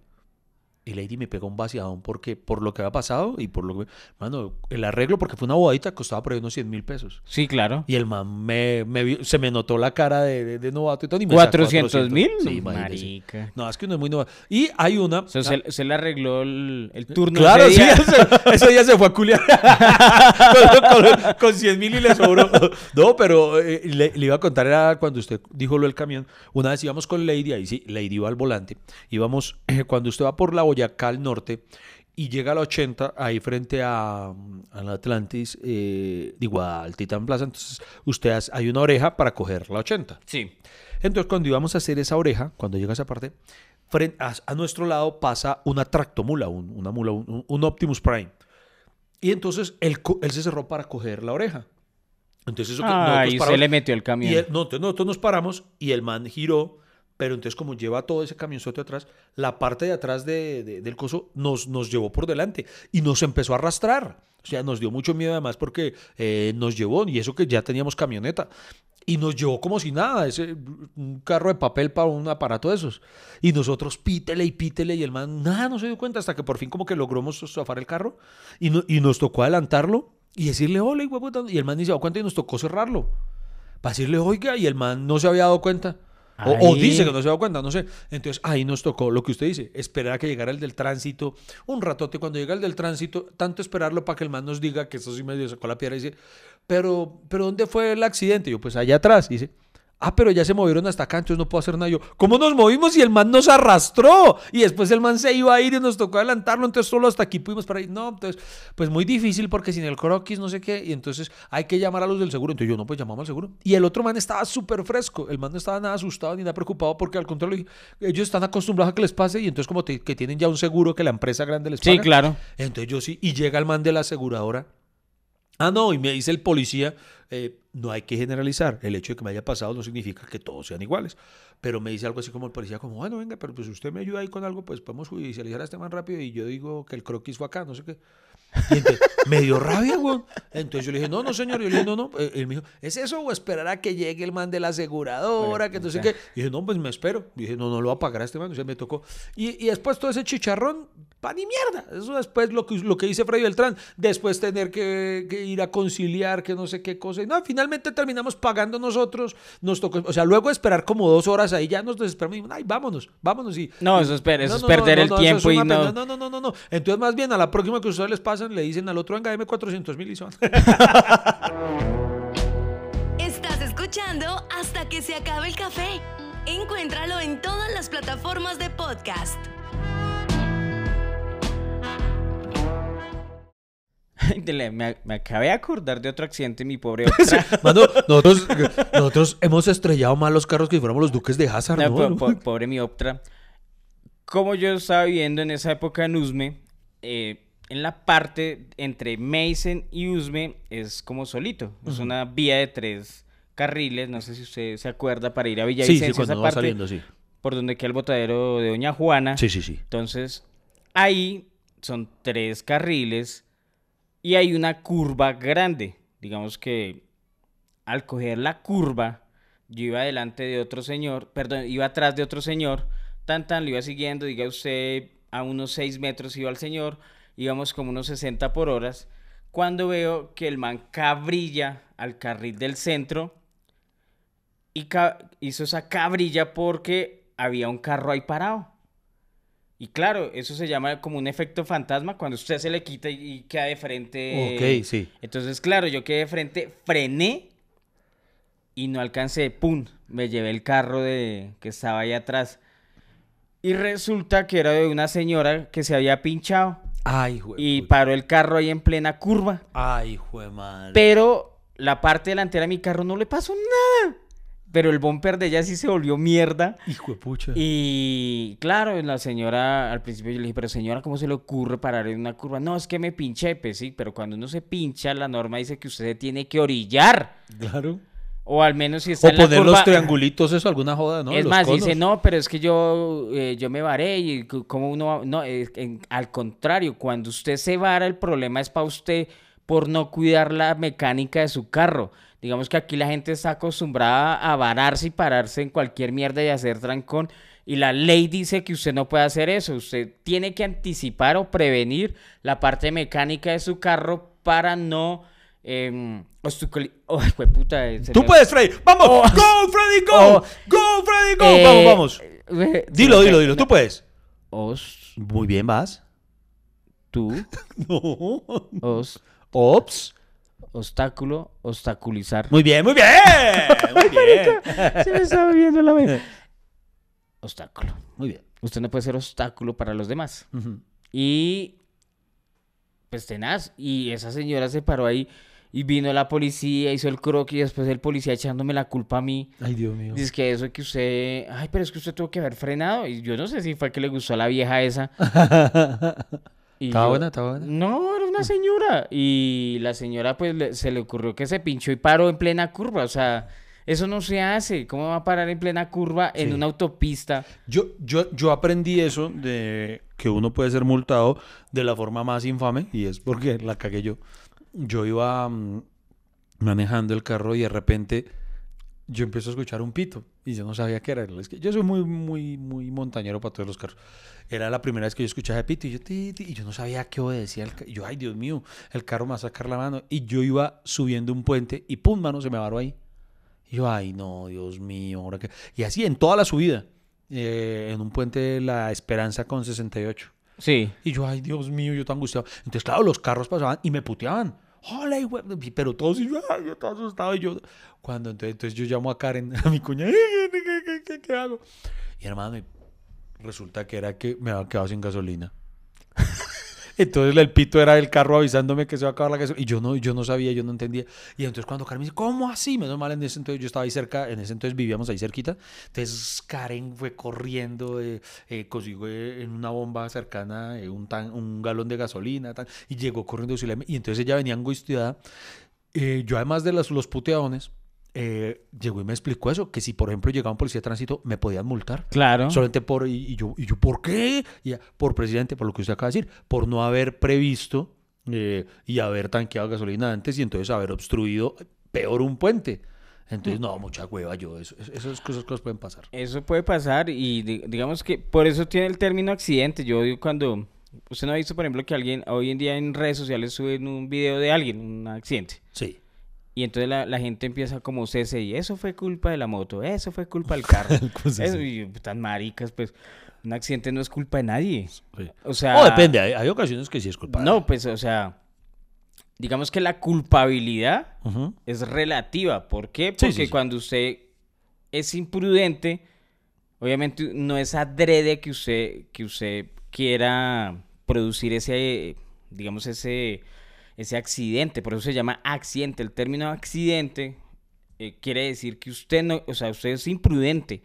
Y Lady me pegó un vaciadón porque por lo que había pasado y por lo que... Mano, el arreglo, porque fue una bodadita, costaba por ahí unos 100 mil pesos. Sí, claro. Y el man me, se me notó la cara de, de, de novato y todo. y me sacó 400 mil. Sí. Marica. No, es que uno es muy novato. Y hay una. O sea, se, se le arregló el, el turno. Claro, ese sí, día. ese, ese día se fue a culiar con, con, con 100 mil y le sobró. No, pero eh, le, le iba a contar, era cuando usted dijo lo del camión. Una vez íbamos con Lady, ahí sí, Lady iba al volante. Íbamos, eh, cuando usted va por la Boyacá al norte y llega a la 80, ahí frente a, al Atlantis, eh, digo, al Titan Plaza, entonces usted hace- hay una oreja para coger la 80. Sí. Entonces, cuando íbamos a hacer esa oreja, cuando llega esa parte, fren- a, a nuestro lado pasa una tractomula, un, una mula, un, un Optimus Prime. Y entonces él, él se cerró para coger la oreja. Entonces, eso que nosotros Ay, se le metió el camión. y él- no, entonces nosotros nos paramos y el man giró, pero entonces como lleva todo ese camionzote atrás, la parte de atrás de- de- del coso nos, nos llevó por delante y nos empezó a arrastrar. O sea, nos dio mucho miedo además porque eh, nos llevó, y eso que ya teníamos camioneta, y nos llevó como si nada, ese, un carro de papel para un aparato de esos. Y nosotros pítele y pítele y el man nada no se dio cuenta hasta que por fin como que logramos zafar el carro y, no- y nos tocó adelantarlo y decirle, hola, hijo de puta", y el man ni se dio cuenta y nos tocó cerrarlo. Para decirle, oiga, y el man no se había dado cuenta. O, o dice que no se ha dado cuenta, no sé. Entonces ahí nos tocó lo que usted dice, esperar a que llegara el del tránsito. Un ratote, cuando llega el del tránsito, tanto esperarlo para que el man nos diga que eso sí medio sacó la piedra y dice, pero, pero ¿dónde fue el accidente? Yo, pues allá atrás. Y dice, Ah, pero ya se movieron hasta acá, entonces no puedo hacer nada. Yo, ¿cómo nos movimos y el man nos arrastró? Y después el man se iba a ir y nos tocó adelantarlo, entonces solo hasta aquí pudimos para. No, entonces, pues muy difícil porque sin el croquis, no sé qué, y entonces hay que llamar a los del seguro. Entonces yo, no, pues llamamos al seguro. Y el otro man estaba súper fresco, el man no estaba nada asustado ni nada preocupado porque al contrario, ellos están acostumbrados a que les pase y entonces como te- que tienen ya un seguro que la empresa grande les paga. Sí, claro. Entonces yo sí, y llega el man de la aseguradora. Ah, no, y me dice el policía, eh, no hay que generalizar. El hecho de que me haya pasado no significa que todos sean iguales. Pero me dice algo así como el policía, como, bueno, venga, pero pues usted me ayuda ahí con algo, pues podemos judicializar a este man rápido y yo digo que el croquis fue acá, no sé qué. Y entonces, me dio rabia, güey. Entonces yo le dije, no, no, señor. Yo le dije, no, no. Eh, Él me dijo, ¿es eso o esperar a que llegue el man de la aseguradora? Que no sé qué. Y dije, no, pues me espero. Y dije, no, no lo va a pagar a este man. O sea, me tocó. Y, y después todo ese chicharrón, pan y mierda. Eso después lo que, lo que dice Freddy Beltrán. Después tener que, que ir a conciliar, que no sé qué cosa. Y no, finalmente terminamos pagando nosotros. Nos tocó, o sea, luego de esperar como dos horas ahí, ya nos desesperamos y dijimos, ay, vámonos, vámonos. Y, No, eso es eso no, es perder no, el no, tiempo es y no- pena. No, no, no, no, no. Entonces, más bien, a la próxima que ustedes les pasan, le dicen al otro, venga, deme 400 mil y son. Estás escuchando hasta que se acabe el café. Encuéntralo en todas las plataformas de podcast. Me, me acabé de acordar de otro accidente, mi pobre. Mano, nosotros, nosotros hemos estrellado mal los carros que si fuéramos los duques de Hazard, No, ¿no? po- po- pobre mi Optra. Como yo estaba viviendo en esa época en Usme, eh, en la parte entre Mason y Usme es como solito. Es una vía de tres carriles. No sé si usted se acuerda para ir a sí, Villavicencio. sí, cuando esa va parte saliendo, sí. por donde queda el botadero de Doña Juana. Sí, sí, sí. Entonces, ahí son tres carriles y hay una curva grande. Digamos que al coger la curva, yo iba delante de otro señor, perdón, iba atrás de otro señor, tan tan, lo iba siguiendo, diga usted, a unos 6 metros iba el señor, íbamos como unos 60 por horas, cuando veo que el man cabrilla al carril del centro y hizo esa cabrilla porque había un carro ahí parado. Y claro, eso se llama como un efecto fantasma cuando usted se le quita y, queda de frente. Ok, sí. Entonces, claro, yo quedé de frente, frené y no alcancé, ¡pum! Me llevé el carro de que estaba ahí atrás. Y resulta que era de una señora que se había pinchado Ay, jue y paró el carro ahí en plena curva. Ay, jue madre. Pero la parte delantera de mi carro no le pasó nada. Pero el bumper de ella sí se volvió mierda. Hijo de pucha. Y claro, la señora, al principio yo le dije, pero señora, ¿cómo se le ocurre parar en una curva? No, es que me pinché, pues sí, pero cuando uno se pincha, la norma dice que usted se tiene que orillar. Claro. O al menos si está O en la poner los triangulitos, eso, alguna joda, ¿no? es Los más, conos. dice, no, pero es que yo, eh, yo me varé y como uno va-". No, es que en- al contrario, cuando usted se vara, el problema es para usted por no cuidar la mecánica de su carro. Digamos que aquí la gente está acostumbrada a vararse y pararse en cualquier mierda y hacer trancón. Y la ley dice que usted no puede hacer eso. Usted tiene que anticipar o prevenir la parte mecánica de su carro para no... Eh, ¡Ay, jueputa, eh, se Tú me- puedes, Freddy. ¡Vamos! Oh. ¡Go, Freddy, go! Oh. ¡Go, Freddy, go! Eh, vamos, vamos. eh, Dilo, dilo, dilo. Tú puedes. Os, Muy bien, vas. tú, No. os, Ops. Obstáculo, obstaculizar. Muy bien, muy bien. Muy bien. Se me estaba viendo la mente. Obstáculo. Muy bien. Usted no puede ser obstáculo para los demás. Ujú. Y pues tenaz. Y esa señora se paró ahí y vino la policía, hizo el croquis y después el policía echándome la culpa a mí. Ay, Dios mío. Dice que eso que usted, ay, pero es que usted tuvo que haber frenado. Y yo no sé si fue que le gustó a la vieja esa. Y Estaba yo- buena, estaba buena. No, era una señora. Y la señora, pues, le- se le ocurrió que se pinchó y paró en plena curva. O sea, eso no se hace. ¿Cómo va a parar en plena curva en Sí. una autopista? Yo, yo, yo aprendí eso de que uno puede ser multado de la forma más infame y es porque la cagué yo. Yo iba mm, manejando el carro y de repente yo empiezo a escuchar un pito y yo no sabía qué era. Yo soy muy, muy, muy montañero para todos los carros. Era la primera vez que yo escuchaba pito y yo, ti, ti, y yo no sabía qué obedecía. El y yo, ay, Dios mío, el carro me va a sacar la mano. Y yo iba subiendo un puente y pum, mano, se me varó ahí. Y yo, ay, no, Dios mío, ahora qué. Y así en toda la subida, eh, en un puente de La Esperanza con 68. Sí. Y yo, ay, Dios mío, yo tan angustiado. Entonces, claro, los carros pasaban y me puteaban. Hola, de-". pero todos, y yo, ay, yo todo asustado, y yo, cuando entonces, entonces yo llamo a Karen, a mi cuña, "Eh, ¿qué, qué, qué, qué, hago? Y hermano, resulta que era que me había quedado sin gasolina. Entonces el pito era el carro avisándome que se va a acabar la gasolina. Y yo no, yo no sabía, yo no entendía. Y entonces cuando Karen me dice, ¿cómo así? Menos mal en ese entonces yo estaba ahí cerca, en ese entonces vivíamos ahí cerquita. Entonces Karen fue corriendo, eh, eh, consiguió eh, en una bomba cercana eh, un, tan, un galón de gasolina y llegó corriendo. Y entonces ella venía angustiada. Eh, yo además de los, los puteadones, eh, llegó y me explicó eso, que si por ejemplo llegaba un policía de tránsito me podían multar. Claro. Solamente por, y, y yo, y yo, ¿por qué? Y por presidente, por lo que usted acaba de decir, por no haber previsto eh, y haber tanqueado gasolina antes y entonces haber obstruido peor un puente. Entonces, no, mucha hueva yo, eso, esas cosas, cosas pueden pasar. Eso puede pasar y di- digamos que por eso tiene el término accidente. Yo digo cuando usted no ha visto, por ejemplo, que alguien hoy en día en redes sociales suben un video de alguien, un accidente. Sí. Y entonces la, la gente empieza como CCI, eso fue culpa de la moto, eso fue culpa del carro. Eso, y tan maricas, pues un accidente no es culpa de nadie. sí. O sea, O depende, hay, hay ocasiones que sí es culpable. No, pues, o sea, digamos que la culpabilidad es relativa. ¿Por qué? Porque sí, sí. cuando usted es imprudente, obviamente no es adrede que usted, que usted quiera producir ese, digamos, ese, ese accidente. Por eso se llama accidente. El término accidente eh, quiere decir que usted no, o sea, usted es imprudente,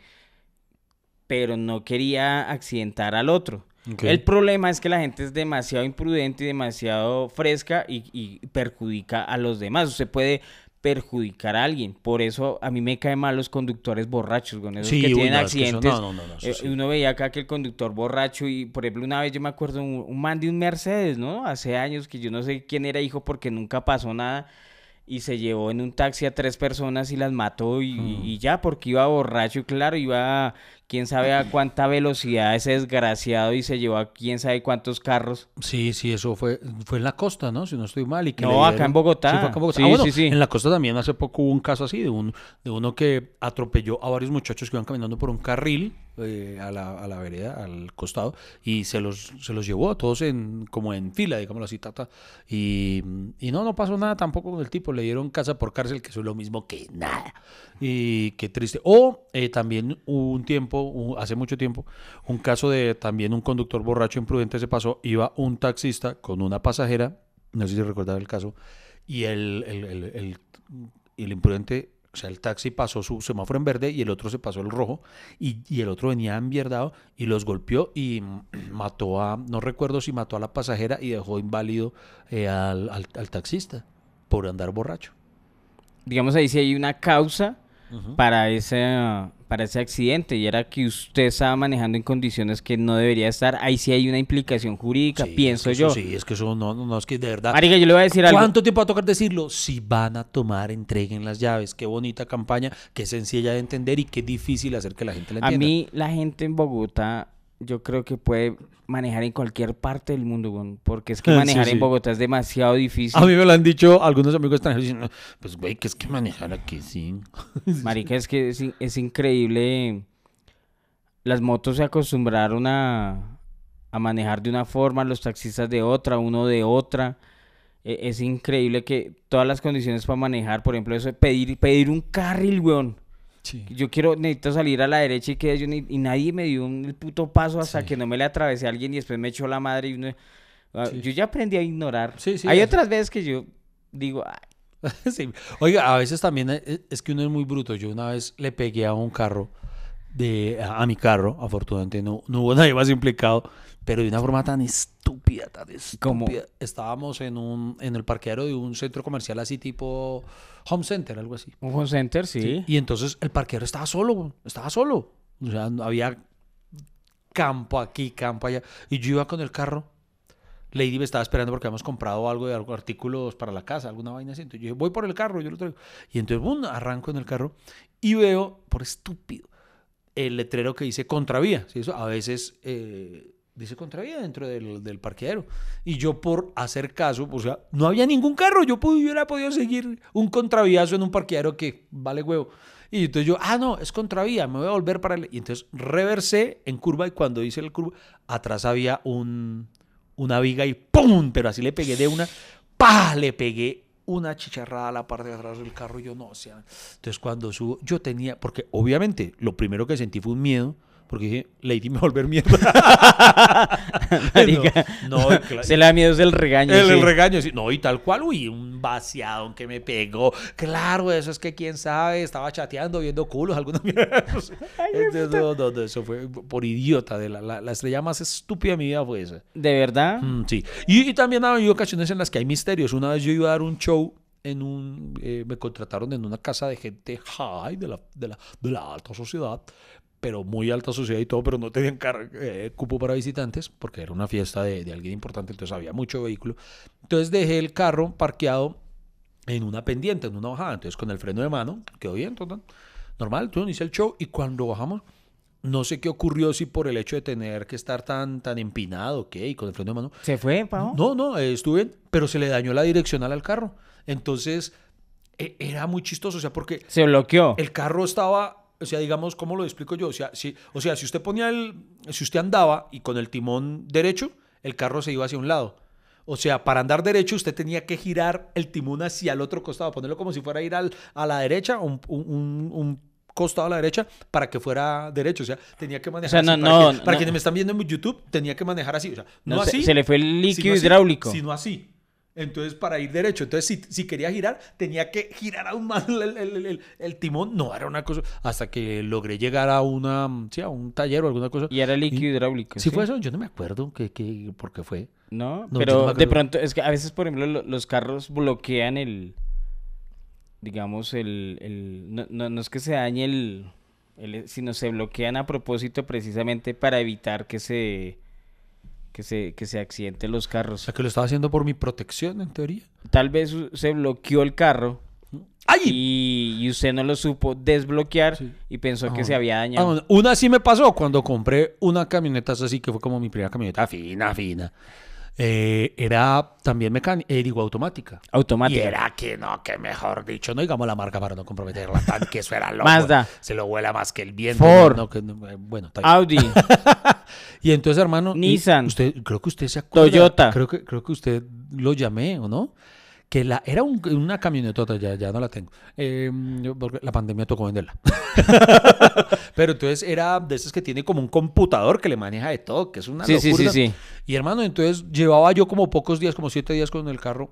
pero no quería accidentar al otro. El problema es que la gente es demasiado imprudente y demasiado fresca y, y perjudica a los demás. Usted puede perjudicar a alguien. Por eso a mí me caen mal los conductores borrachos, con esos Sí, que tienen que accidentes. no, no, no, no, eso Eh, sí. Uno veía acá que el conductor borracho y, por ejemplo, una vez yo me acuerdo un, un man de un Mercedes, ¿no? Hace años que yo no sé quién era hijo porque nunca pasó nada y se llevó en un taxi a tres personas y las mató y, Mm. y ya porque iba borracho y claro, iba a quién sabe a cuánta velocidad ese desgraciado y se llevó a quién sabe cuántos carros. Sí, sí, eso fue, fue en la costa, ¿no? Si no estoy mal. Y que No, acá en Bogotá. Sí, fue acá en Bogotá. Sí, Ah, bueno, sí, sí. En la costa también hace poco hubo un caso así de, un, de uno que atropelló a varios muchachos que iban caminando por un carril eh, a, la, a la vereda, al costado, y se los, se los llevó a todos en, como en fila, digámoslo así, tata. Y, y no, no pasó nada tampoco con el tipo. Le dieron casa por cárcel, que eso es lo mismo que nada. Y qué triste. O eh, también un tiempo, u- hace mucho tiempo, un caso de también un conductor borracho imprudente se pasó. Iba un taxista con una pasajera, no sé si recuerdan el caso, y el, el, el- el imprudente, o sea, el taxi pasó su semáforo en verde y el otro se pasó el rojo, y, y el otro venía envierdado y los golpeó y mató a, no recuerdo si mató a la pasajera y dejó inválido eh, al, al- al taxista por andar borracho. Digamos ahí sí hay una causa para ese para ese accidente y era que usted estaba manejando en condiciones que no debería estar. Ahí sí hay una implicación jurídica, Sí, pienso es que yo. eso Sí, es que eso no, no, no, es que de verdad. Marica, yo le voy a decir algo. ¿Cuánto tiempo va a tocar decirlo? Si van a tomar, entreguen las llaves. Qué bonita campaña, qué sencilla de entender y qué difícil hacer que la gente la A entienda. mí, la gente en Bogotá, yo creo que puede manejar en cualquier parte del mundo, weón, porque es que manejar sí. en Bogotá es demasiado difícil. A mí me lo han dicho algunos amigos extranjeros diciendo, pues güey, que es que manejar aquí sí. Marica, es que es increíble. Las motos se acostumbraron a, a manejar de una forma, los taxistas de otra, uno de otra. E- Es increíble que todas las condiciones para manejar, por ejemplo, eso de pedir, pedir un carril, weón. Yo quiero, necesito salir a la derecha y que yo y nadie me dio un, el puto paso hasta Sí. que no me le atravesé a alguien y después me echó la madre y uno... ah, Sí. Yo ya aprendí a ignorar. Sí, sí, Hay otras veces que yo digo, "Ay, Sí. Oiga, a veces también es, es que uno es muy bruto. Yo una vez le pegué a un carro, de, a, a mi carro, afortunadamente no, no hubo nadie más implicado, pero de una forma tan estúpida, tan estúpida. Estábamos en, un, en el parqueadero de un centro comercial así tipo Home Center, algo así. un home center, sí. Y entonces el parqueadero estaba solo, estaba solo. O sea, había campo aquí, campo allá. Y yo iba con el carro. Lady me estaba esperando porque habíamos comprado algo de algo, artículos para la casa, alguna vaina así. Entonces yo dije, voy por el carro, yo lo traigo. Y entonces, boom, arranco en el carro y veo, por estúpido, el letrero que dice contravía. ¿sí? Eso a veces eh, dice contravía dentro del, del parqueadero. Y yo por hacer caso, o sea, no había ningún carro. Yo hubiera podido seguir un contravíazo en un parqueadero que vale huevo. Y entonces yo, ah, no, es contravía, me voy a volver para el... Y entonces reversé en curva y cuando hice el curva, atrás había un, una viga y ¡pum! Pero así le pegué de una, ¡pa! Le pegué una chicharrada a la parte de atrás del carro y yo no, o sea, entonces cuando subo, yo tenía, porque obviamente lo primero que sentí fue un miedo, porque dije, Lady me va a volver mierda. No, no, claro. Se le da miedo es el regaño. El, sí. el regaño, sí. No, y tal cual, uy, un vaciado que me pegó. Claro, eso es que quién sabe, estaba chateando, viendo culos, alguna mierda. Entonces, no, no, no, eso fue por idiota. De la, la- la estrella más estúpida de mi vida fue esa. ¿De verdad? Mm, sí. Y, y también ha habido ocasiones en las que hay misterios. Una vez yo iba a dar un show en un... eh, me contrataron en una casa de gente high, de la, de la, de la alta sociedad, pero muy alta sociedad y todo, pero no tenían car- eh, cupo para visitantes, porque era una fiesta de, de alguien importante, entonces había mucho vehículo. Entonces dejé el carro parqueado en una pendiente, en una bajada, entonces con el freno de mano, quedó bien, todo, normal, entonces hice el show y cuando bajamos... No sé qué ocurrió, si por el hecho de tener que estar tan, tan empinado, ok, con el freno de mano, ¿Se fue, Pau? no, no, eh, estuve, pero se le dañó la direccional al carro. Entonces, e- era muy chistoso, o sea, porque Se bloqueó. el carro estaba, o sea, digamos, ¿cómo lo explico yo? O sea, si, o sea, si usted ponía el, si usted andaba y con el timón derecho, el carro se iba hacia un lado. O sea, para andar derecho usted tenía que girar el timón hacia el otro costado, ponerlo como si fuera a ir al- a la derecha, un, un- costado a la derecha, para que fuera derecho. O sea, tenía que manejar sea, no, así. Para, no, que- para no. quienes me están viendo en YouTube, tenía que manejar así. O sea, no, se- así. se le fue el sino líquido así, hidráulico. Sino así. Entonces, para ir derecho. Entonces, si, si quería girar, tenía que girar aún más el, el- el- el- el timón. No, era una cosa. Hasta que logré llegar a una, sí, a un taller o alguna cosa. Y era líquido hidráulico. ¿Sí, fue eso? Yo no me acuerdo que, que, por qué fue. No, No, pero de pronto, es que a veces, por ejemplo, lo- los carros bloquean el, digamos, el, el- no, no, no es que se dañe el, el- sino se bloquean a propósito precisamente para evitar que se, que se, que se accidenten los O carros. sea, que lo estaba haciendo por mi protección, en teoría. Tal vez se bloqueó el carro ¡Ay! y, y usted no lo supo desbloquear Sí. y pensó que Ah. se había Ah, dañado. bueno, una sí me pasó cuando compré una camioneta así, que fue como mi primera camioneta fina, fina. Eh, era también mecánica, eh, digo, automática. Y Automático. era que no, que mejor dicho, no digamos la marca para no comprometerla tan, que eso era loco. Mazda. Se lo vuela más que el viento. Ford. no, no, eh, bueno. Audi. Y entonces, hermano, Nissan. Usted, creo que usted se acuerda. Toyota. Creo que, creo que usted lo llamé, ¿o no? Que la, era un- una camionetota, ya, ya no la tengo. Eh, porque la pandemia tocó venderla. Pero entonces era de esas que tiene como un computador que le maneja de todo, que es una Sí, locura. sí, sí. Y hermano, entonces llevaba yo como pocos días, como siete días con el carro,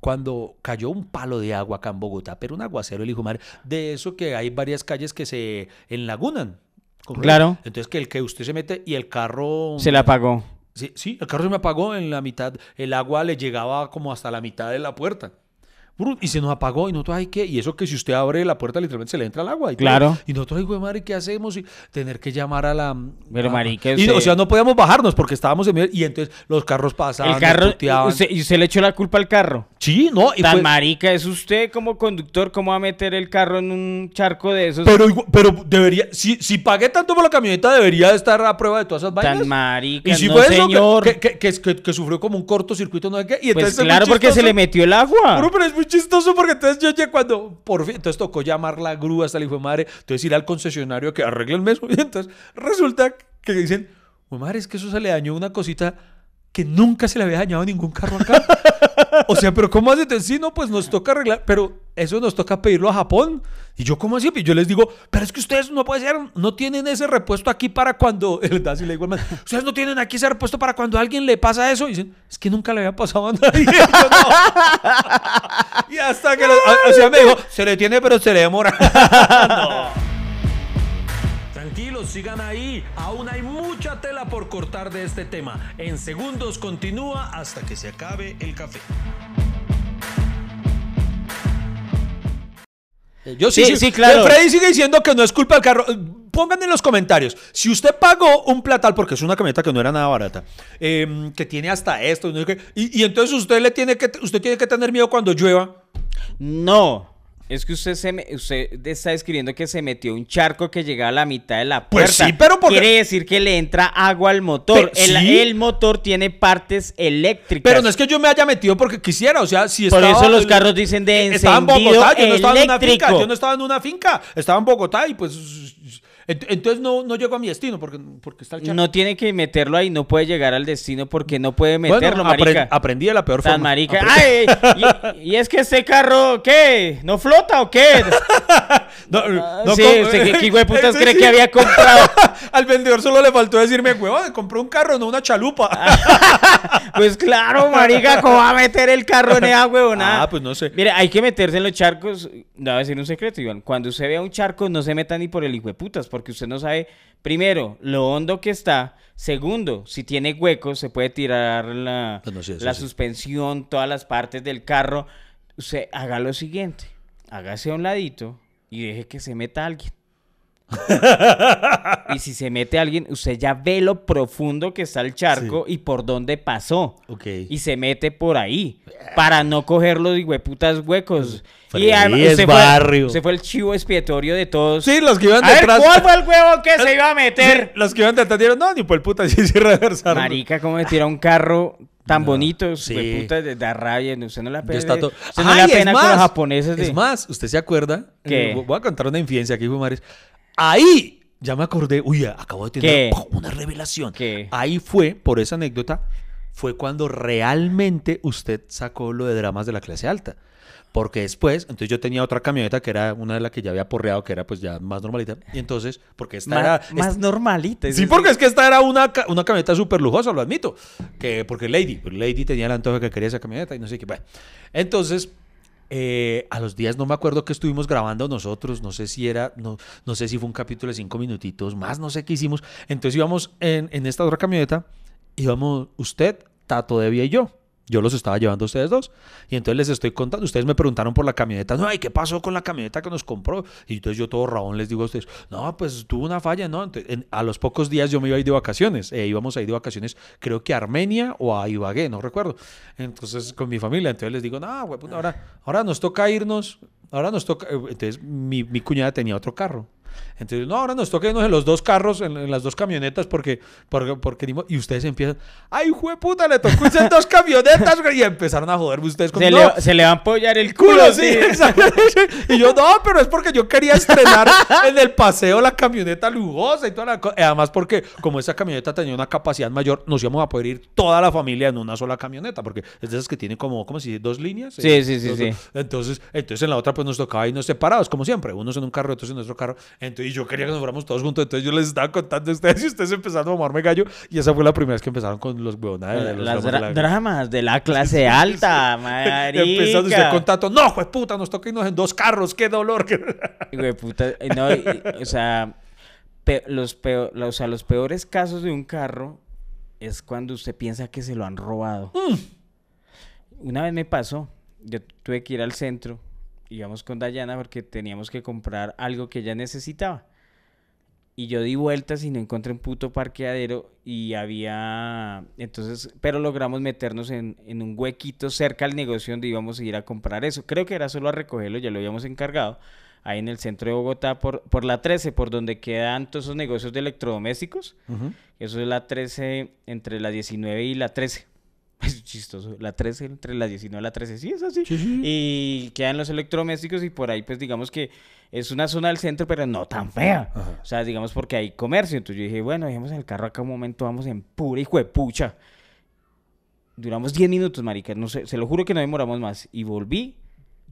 cuando cayó un palo de agua acá en Bogotá, pero un aguacero, el hijo madre, de eso que hay varias calles que se enlagunan. ¿Correcto? Claro. Entonces que el que usted se mete y el carro... Se la apagó. Sí, sí, el carro se me apagó en la mitad, el agua le llegaba como hasta la mitad de la puerta. Y se nos apagó y nosotros, ay, ¿qué? Y eso que si usted abre la puerta, literalmente se le entra el agua. Y todo. Claro. Y nosotros, ay, güey, madre, ¿qué hacemos? Y tener que llamar a la... Pero, a- marica, y, usted- O sea, no podíamos bajarnos porque estábamos en medio... Y entonces los carros pasaban, El carro, usted- y usted le echó la culpa al carro. Sí, no. Y Tan fue- marica es usted como conductor, ¿cómo va a meter el carro en un charco de esos? pero, pero debería... Si, si pagué tanto por la camioneta, debería estar a prueba de todas esas vainas. Tan marica, Y si no fue señor. que, que, que, que- que sufrió como un cortocircuito, no sé qué. Y entonces pues es muy claro, porque se le metió el agua. Pero, pero es muy chistoso porque entonces yo ya cuando por fin, entonces tocó llamar la grúa hasta el hijo de madre, entonces ir al concesionario que arreglen eso. Y entonces resulta que dicen, "Jue madre, es que eso se le dañó una cosita que nunca se le había dañado a ningún carro acá. o sea, pero ¿cómo hace? Entonces, Sí, no, pues nos toca arreglar, pero eso nos toca pedirlo a Japón. Y yo, ¿cómo así? Y yo les digo, pero es que ustedes no puede ser, no tienen ese repuesto aquí para cuando, el Dazi le digo ustedes no tienen aquí ese repuesto para cuando a alguien le pasa eso. Y dicen, es que nunca le había pasado a nadie. Y yo, "No". Y hasta que, lo- o sea, me dijo, se le tiene, pero se le demora. Tranquilos, sigan ahí. Aún hay mucha tela por cortar de este tema. En segundos continúa hasta que se acabe el café. Yo Sí, sí, claro. Freddy sigue diciendo que no es culpa del carro. Eh, Pongan en los comentarios. Si usted pagó un platal, porque es una camioneta que no era nada barata, eh, que tiene hasta esto, y, y entonces usted le tiene que, usted tiene que tener miedo cuando llueva. No. Es que usted se me- usted está describiendo que se metió un charco que llegaba a la mitad de la Pues puerta. sí, pero porque- quiere decir que le entra agua al motor. Pero- el, sí. el motor tiene partes eléctricas. Pero no es que yo me haya metido porque quisiera, o sea, si Por estaba... eso los carros dicen de Estaba en encendido Bogotá, yo no estaba en una finca, yo no estaba en una finca, estaba en Bogotá y pues Entonces no, no llego a mi destino porque, porque está el charco. No tiene que meterlo ahí, no puede llegar al destino porque no puede meterlo, marica. aprendí de la peor Tan forma. marica. ¡Ay! Y, y es que este carro, ¿qué? ¿No flota o qué? No, Ah, no sí, com- ¿usted qué, hijo de putas Ese cree sí. que había comprado? Al vendedor solo le faltó decirme, huevón, compré un carro, no una chalupa. Pues claro, marica, ¿cómo va a meter el carro en esa huevonada? Ah, pues no sé. Mire, hay que meterse en los charcos. Le voy a decir un secreto, Iván. Cuando usted vea un charco, no se meta ni por el hijo de putas, porque usted no sabe, primero, lo hondo que está. Segundo, si tiene huecos, se puede tirar la, sí, eso la sí. suspensión, todas las partes del carro. Usted haga lo siguiente: hágase a un ladito y deje que se meta alguien. y si se mete alguien, usted ya ve lo profundo que está el charco y por dónde pasó. Ok. Y se mete por ahí para no coger los hueputas huecos. Freddy además, fue- barrio. usted fue el chivo expiatorio de todos. Sí, los que iban a ver, detrás. ¿cuál fue el huevo que se iba a meter? Los que iban detrás dijeron, no, ni por el puta, sí, sí. Marica, ¿cómo me tira un carro tan No, bonito? sí. De da rabia. Usted no la pena. Usted no Ay, es pena con los japoneses. De... Es más, ¿usted se acuerda? ¿Qué? Eh, Voy a contar una infidencia aquí, Maris. Ahí, ya me acordé. Uy, acabo de tener ¿Qué? una revelación. ¿Qué? Ahí fue, por esa anécdota, fue cuando realmente usted sacó lo de dramas de la clase alta. Porque después, entonces yo tenía otra camioneta que era una de las que ya había porreado, que era pues ya más normalita. Y entonces, porque esta Más, era... más esta- normalita. Sí, porque es que esta era una, una camioneta súper lujosa, lo admito. Que, porque Lady, Lady tenía el antojo que quería esa camioneta y no sé qué. Bueno, entonces, eh, a los días no me acuerdo que estuvimos grabando nosotros, no sé si era, no, no sé si fue un capítulo de cinco minutitos más, no sé qué hicimos. Entonces íbamos en, en esta otra camioneta, íbamos usted, Tato Devia y yo. Yo los estaba llevando a ustedes dos. Y entonces les estoy contando. Ustedes me preguntaron por la camioneta. No, ay, ¿qué pasó con la camioneta que nos compró? Y entonces yo todo rabón les digo a ustedes, no, pues tuvo una falla, ¿no? A los pocos días yo me iba a ir de vacaciones. Eh, íbamos a ir de vacaciones, creo que a Armenia o a Ibagué, no recuerdo. Entonces, con mi familia. Entonces les digo, no, güey, ahora, ahora nos toca irnos. Ahora nos toca. eh, Entonces, mi, mi cuñada tenía otro carro. Entonces, no, ahora nos toca irnos en los dos carros, en, en las dos camionetas, porque, porque, porque y ustedes empiezan, ay, puta, le tocó irse en dos camionetas, güey", y empezaron a joderme ustedes con Se, "No, le, se le va a ampollar el culo, culo, sí, exacto. Y yo, no, pero es porque yo quería estrenar en el paseo la camioneta lujosa y toda la cosa. Además, porque como esa camioneta tenía una capacidad mayor, nos íbamos a poder ir toda la familia en una sola camioneta, porque es de esas que tienen como, ¿cómo se dice? Dos líneas. Sí, Eh, sí, sí, dos- sí. Entonces, entonces en la otra, pues nos tocaba irnos separados, como siempre, unos en un carro, otros en otro carro. Entonces, yo quería que nos fuéramos todos juntos. Entonces, yo les estaba contando a ustedes y ustedes empezaron a mamarme gallo. Y esa fue la primera vez que empezaron con los huevonadas. Las dramas de dra- la- dramas de la clase alta, marica. Empezando usted con tanto, no, pues puta, nos toca irnos en dos carros, qué dolor. De puta, no, y- o sea, pe- los, peo- la- o sea, los peores casos de un carro es cuando usted piensa que se lo han robado. Una vez me pasó, yo tuve que ir al centro, íbamos con Dayana porque teníamos que comprar algo que ella necesitaba. Y yo di vueltas y no encontré un puto parqueadero y había... Entonces, pero logramos meternos en, en un huequito cerca al negocio donde íbamos a ir a comprar eso. Creo que era solo a recogerlo, ya lo habíamos encargado. Ahí en el centro de Bogotá, por, por la 13, por donde quedan todos esos negocios de electrodomésticos. Eso es la 13, entre la 19 y la 13. Es chistoso. La 13 entre la 19 y la 13. Sí, es así. Y quedan los electrodomésticos y por ahí, pues digamos que es una zona del centro, pero no tan fea. O sea, digamos porque hay comercio. Entonces yo dije, bueno, dejemos el carro acá un momento, vamos en pura hijo de pucha. Duramos 10 minutos, marica. No sé, se lo juro que no demoramos más. Y volví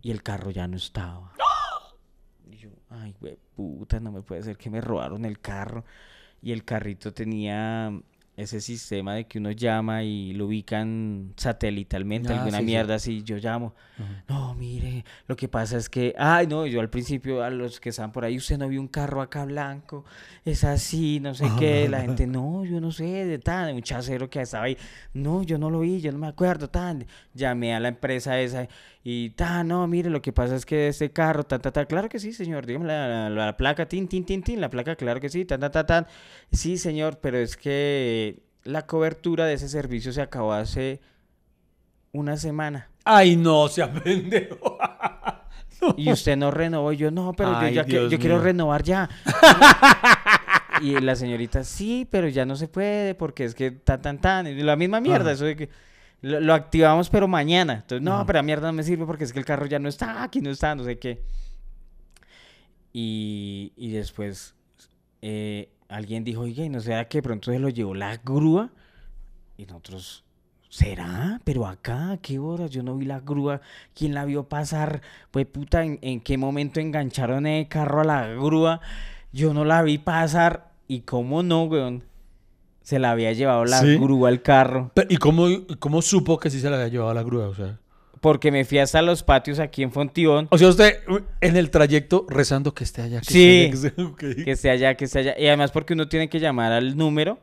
y el carro ya no estaba. Y yo, ay, güey, puta, no me puede ser que me robaron el carro. Y el carrito tenía ese sistema de que uno llama y lo ubican satelitalmente, Ah, alguna sí, sí. mierda así. Yo llamo, no, mire, lo que pasa es que, ay, no, yo al principio a los que están por ahí, usted no vio un carro acá blanco, es así, no sé qué. La gente, no, yo no sé, de tan, un chacero que estaba ahí, no, yo no lo vi, yo no me acuerdo, tan. Llamé a la empresa esa y, tan, no, mire, lo que pasa es que este carro, ta, ta, ta, claro que sí, señor, dígame la, la- la placa, tin, tin, tin, tin, la placa, claro que sí, tan, ta, ta, tan. Sí, señor, pero es que la cobertura de ese servicio se acabó hace una semana. Ay, no, se pendejo. Y usted no renovó. Y yo, no, pero Ay, yo ya que- yo quiero renovar ya. y la señorita, sí, pero ya no se puede porque es que tan, tan, tan. la misma mierda, Ajá. eso de que lo, lo activamos, pero mañana. Entonces, no, pero la mierda no me sirve porque es que el carro ya no está, aquí no está, no sé qué. Y, y después eh, alguien dijo, oiga, ¿y no será que de pronto se lo llevó la grúa? Y nosotros, ¿será? Pero acá, ¿a qué horas? Yo no vi la grúa. ¿Quién la vio pasar? Pues puta, ¿en, en qué momento engancharon el carro a la grúa? Yo no la vi pasar. ¿Y cómo no, weón? Se la había llevado la ¿Sí? grúa al carro. Pero, ¿Y cómo, cómo supo que sí se la había llevado la grúa? O sea, Porque me fui hasta los patios aquí en Fontibón. o sea usted en el trayecto rezando que esté allá. Que Sí. esté allá, que esté- ok. Que esté allá, que esté allá. Y además porque uno tiene que llamar al número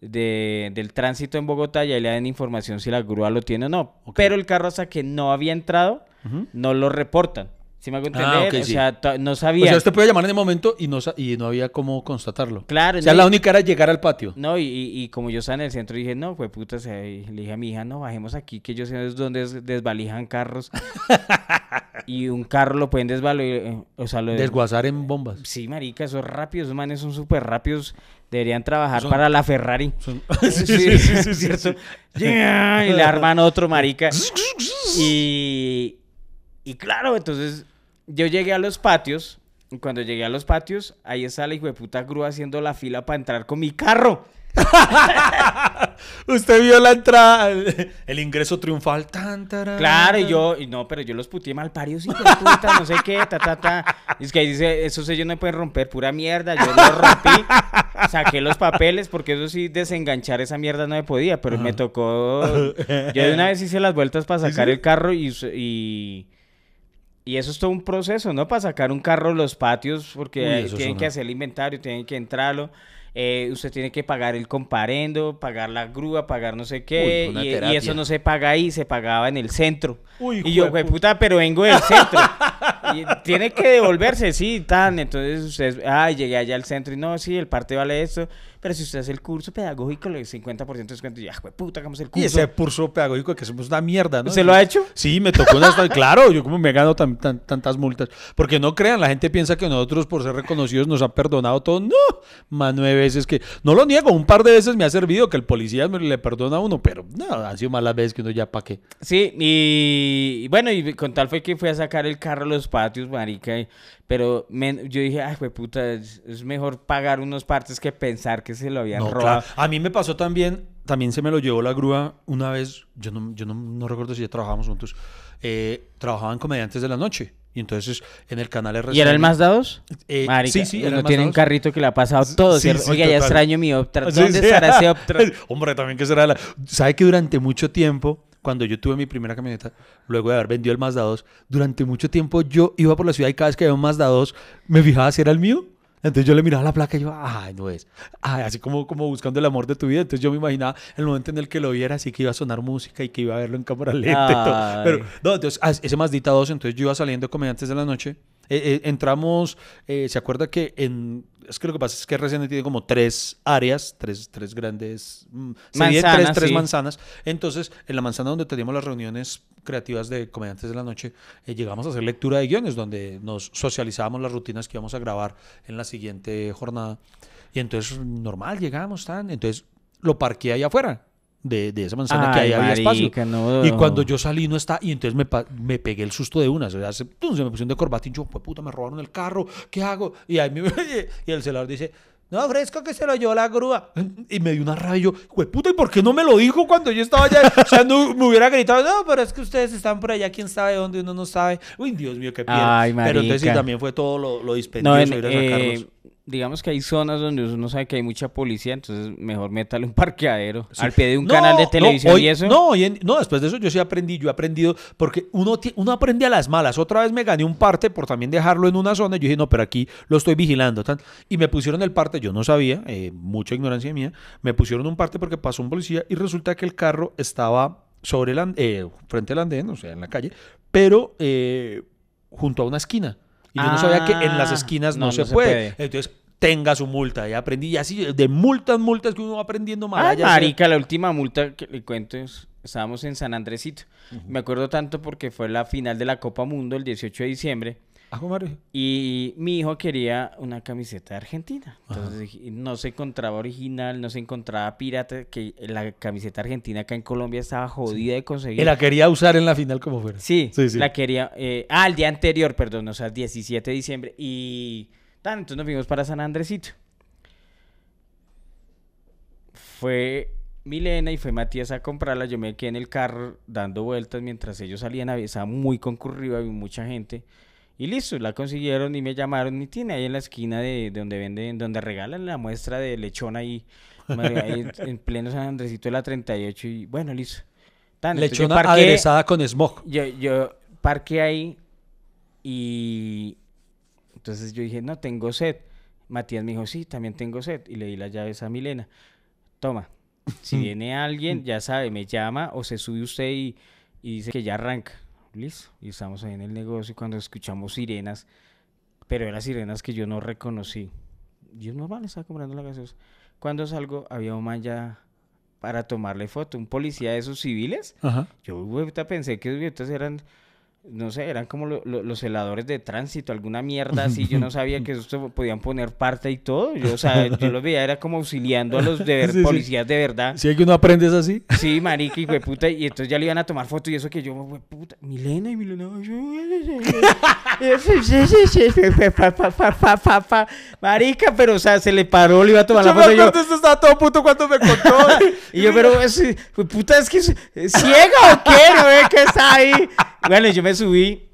de, del tránsito en Bogotá y ahí le dan información si la grúa lo tiene o no. Pero el carro hasta que no había entrado, no lo reportan. ¿Sí me hago entender? Ah, o sí. sea, no O sabía. sea, usted puede llamar en el momento y no, y no había cómo constatarlo. Claro, O sea, no, la única era llegar al patio. No, y, y- y como yo estaba en el centro, dije, no, fue puta, se- le dije a mi hija, no, bajemos aquí, que yo sé es- desvalijan carros. y un carro lo pueden desvalijar, o sea, lo Desguazar en bombas. Sí, marica, esos rápidos, esos manes son súper rápidos. Deberían trabajar Son- para la Ferrari. Son- Sí, sí, sí, ¿cierto? Y le arman otro, marica. Y, y claro, entonces yo llegué a los patios. Y cuando llegué a los patios, ahí está la hijo de puta grúa haciendo la fila para entrar con mi carro. Usted vio la entrada, el, el ingreso triunfal. Tan, tarán, Claro, y yo, y no, pero yo los puteé mal paridos, hijo de puta, no sé qué, ta, ta, ta. Y es que ahí dice, esos sellos no pueden romper, pura mierda. Yo los rompí, saqué los papeles, porque eso sí, desenganchar esa mierda no me podía, pero me tocó. Yo de una vez hice las vueltas para sacar el carro y. y eso es todo un proceso, ¿no? Para sacar un carro los patios, porque Uy, tienen que hacer el inventario, tienen que entrarlo. eh, usted tiene que pagar el comparendo, pagar la grúa, pagar no sé qué. Uy, y, eso no se paga ahí, se pagaba en el centro. Uy, y yo, puta, pero vengo del centro. y tiene que devolverse, sí, tan. Entonces usted, ay, llegué allá al centro y no, sí, el parte vale esto. Pero si usted hace el curso pedagógico, le 50% de descuento. Y ya, güey, puta, hagamos el Y curso. ese curso pedagógico que somos una mierda, ¿no? ¿Usted lo ha hecho? Sí, me tocó una... claro, yo como me gano tan- tan- tantas multas. Porque no crean, la gente piensa que nosotros por ser reconocidos nos han perdonado todo. No, más nueve veces que... No lo niego, un par de veces me ha servido que el policía me le perdona a uno, pero no, han sido malas veces que uno ya pa' qué. Sí, y, y bueno, y con tal fue que fui a sacar el carro a los patios, marica. y- pero men- yo dije, ay, güey, puta, es, es mejor pagar unos partes que pensar que se lo habían No, robado. claro. A mí me pasó también, también se me lo llevó la grúa una vez, yo no, yo no, no recuerdo si ya trabajábamos juntos, eh, trabajaban comediantes de la noche. Y entonces en el canal RCN... ¿Y era el más dados? Eh, Marica, sí, sí, era el más tiene un dados. carrito que le ha pasado todo, Sí, sí, Oiga, ya total. extraño mi Optra. Sí, ¿Dónde sí. estará ese Optra? Hombre, también que será la... ¿Sabe que durante mucho tiempo, cuando yo tuve mi primera camioneta, luego de haber vendido el Mazda 2, durante mucho tiempo yo iba por la ciudad y cada vez que había un Mazda 2, me fijaba si era el mío. Entonces yo le miraba la placa y yo, ay, no es. Ay, así como, como buscando el amor de tu vida. Entonces yo me imaginaba el momento en el que lo viera, así que iba a sonar música y que iba a verlo en cámara lenta y todo. Pero, no, entonces, ah, ese Mazdita 2, entonces yo iba saliendo comediantes de la noche. Eh, eh, entramos, eh, ¿se acuerda que en... Es que lo que pasa es que RCN tiene como tres áreas, tres, tres grandes... mm, tres, Manzanas, tres sí. manzanas. Entonces, en la manzana donde teníamos las reuniones creativas de comediantes de la noche, eh, llegamos a hacer lectura de guiones, donde nos socializábamos las rutinas que íbamos a grabar en la siguiente jornada. Y entonces, normal, llegamos, tan. Entonces, lo parqué ahí afuera. De, de esa manzana que ahí había espacio. no. Y cuando yo salí no está, y entonces me, me pegué el susto de una. O sea, se, me pusieron de corbatín, yo, pues puta, me robaron el carro, ¿qué hago? Y ahí me, y el celular dice, no, fresco que se lo llevó la grúa. Y me dio una rabia y yo, puta, ¿y por qué no me lo dijo cuando yo estaba allá? O sea, no, me hubiera gritado, no, pero es que ustedes están por allá, quién sabe dónde, uno no sabe. Uy, Dios mío, qué pena. Ay, pero entonces sí, también fue todo lo, lo No, dispendioso en- ir a eh, sacarlos. Digamos que hay zonas donde uno sabe que hay mucha policía, entonces mejor métale un parqueadero Sí. al pie de un No, canal de no, televisión hoy- y eso. No, hoy en- no, después de eso yo sí aprendí, yo he aprendido, porque uno, uno aprende a las malas. Otra vez me gané un parte por también dejarlo en una zona. y Yo dije, no, pero aquí lo estoy vigilando. tan. Y me pusieron el parte, yo no sabía, eh, mucha ignorancia mía, me pusieron un parte porque pasó un policía y resulta que el carro estaba sobre el an- eh, frente al andén, o sea, en la calle, pero eh, junto a una esquina. Y yo no sabía que en las Ah, esquinas no, no, se, no se puede. Entonces, tenga su multa. Y aprendí, y así, de multas, multas que uno va aprendiendo Ay, mal. marica, la última multa que le cuento es, estábamos en San Andresito. Me acuerdo tanto porque fue la final de la Copa Mundo el 18 de diciembre y mi hijo quería una camiseta de Argentina. Entonces no se encontraba original, no se encontraba pirata, que la camiseta argentina acá en Colombia estaba jodida de conseguir. Y la quería usar en la final como fuera. Sí, Sí, sí. la quería. eh, ah, el día anterior, perdón, o sea, el 17 de diciembre. Y tan, entonces nos fuimos para San Andresito. fue Milena y fue Matías a comprarla. Yo me quedé en el carro dando vueltas mientras ellos salían. Estaba muy concurrido, había mucha gente. Y listo, la consiguieron y me llamaron. Y tiene ahí en la esquina de, de donde venden, donde regalan la muestra de lechón ahí, ahí en, en pleno San Andresito de la 38. Y bueno, listo. Tan, Lechona parqué- aderezada con smog. yo, yo parqué ahí y entonces yo dije, no, tengo sed. Matías me dijo, sí, también tengo sed. Y le di las llaves a Milena. Toma, si viene alguien, ya sabe, me llama o se sube usted y, y dice que ya arranca. Listo. Y estamos ahí en el negocio cuando escuchamos sirenas, pero eran sirenas que yo no reconocí. Yo normal estaba comprando la gaseosa. Cuando salgo, había un man ya para tomarle foto, un policía de esos civiles. Ajá. Yo güey, pensé que esos eran, no sé, eran como lo- lo- los celadores de tránsito, alguna mierda así. Yo no sabía que esto podían poner parte y todo. Yo, o sea, yo los veía, era como auxiliando a los de ver- Sí, sí. policías de verdad. Si hay que uno aprende es así. Sí, marica, y puta, y entonces ya le iban a tomar foto y eso que yo, puta, Milena y Milena, yo, marica, pero o sea, se le paró, le iba a tomar la me foto yo, esto estaba todo puto cuando me contó. y yo, pero, es, pues, puta, es que es, ¿es ciega o qué? ¿No ve que está ahí? Bueno, yo me subí.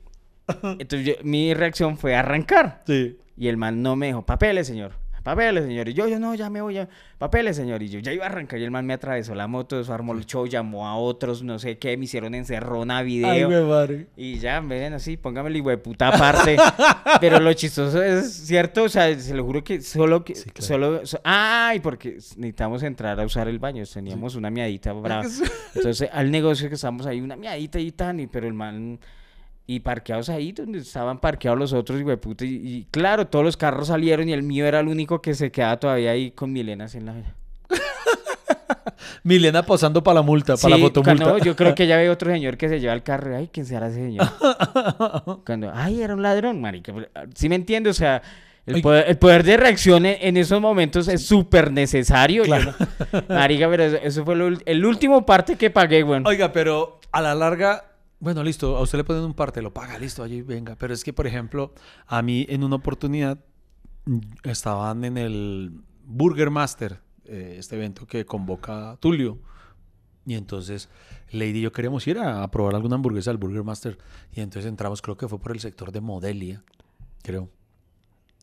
Entonces, yo- mi reacción fue arrancar. sí. Y el man no me dijo, papeles, señor. Papeles, señor. Y yo, yo, no, ya me voy, ya. Papeles, señor. Y yo, ya iba a arrancar. Y el man me atravesó la moto, eso armó el show, llamó a otros, no sé qué, me hicieron encerrona, Ay, video. güey, madre. Y ya, ven así, póngamelo hijo de puta aparte. Pero lo chistoso es cierto, o sea, se lo juro que solo que Sí, claro. solo so- ay, porque necesitamos entrar a usar el baño, teníamos una miadita brava. Entonces, al negocio que estamos ahí una miadita y tan, y pero el man y parqueados ahí donde estaban parqueados los otros y, y claro, todos los carros salieron y el mío era el único que se quedaba todavía ahí con Milenas en la Milena posando para la multa, para la fotomulta. cuando yo creo que ya ve otro señor que se lleva el carro. Ay, ¿quién será ese señor? Cuando, ay, era un ladrón, marica. ¿Sí me entiende? O sea, el poder, el poder de reacción en, esos momentos es súper necesario. yo no- marica, pero eso, eso fue lo el último parte que pagué, güey. Oiga, pero a la larga, bueno, listo, a usted le ponen un parte, lo paga, listo, allí venga. Pero es que, por ejemplo, a mí en una oportunidad mm, estaban en el Burger Master, eh, este evento que convoca Tulio. Y entonces Lady y yo queríamos ir a, a probar alguna hamburguesa al Burger Master. Y entonces entramos, creo que fue por el sector de Modelia, creo.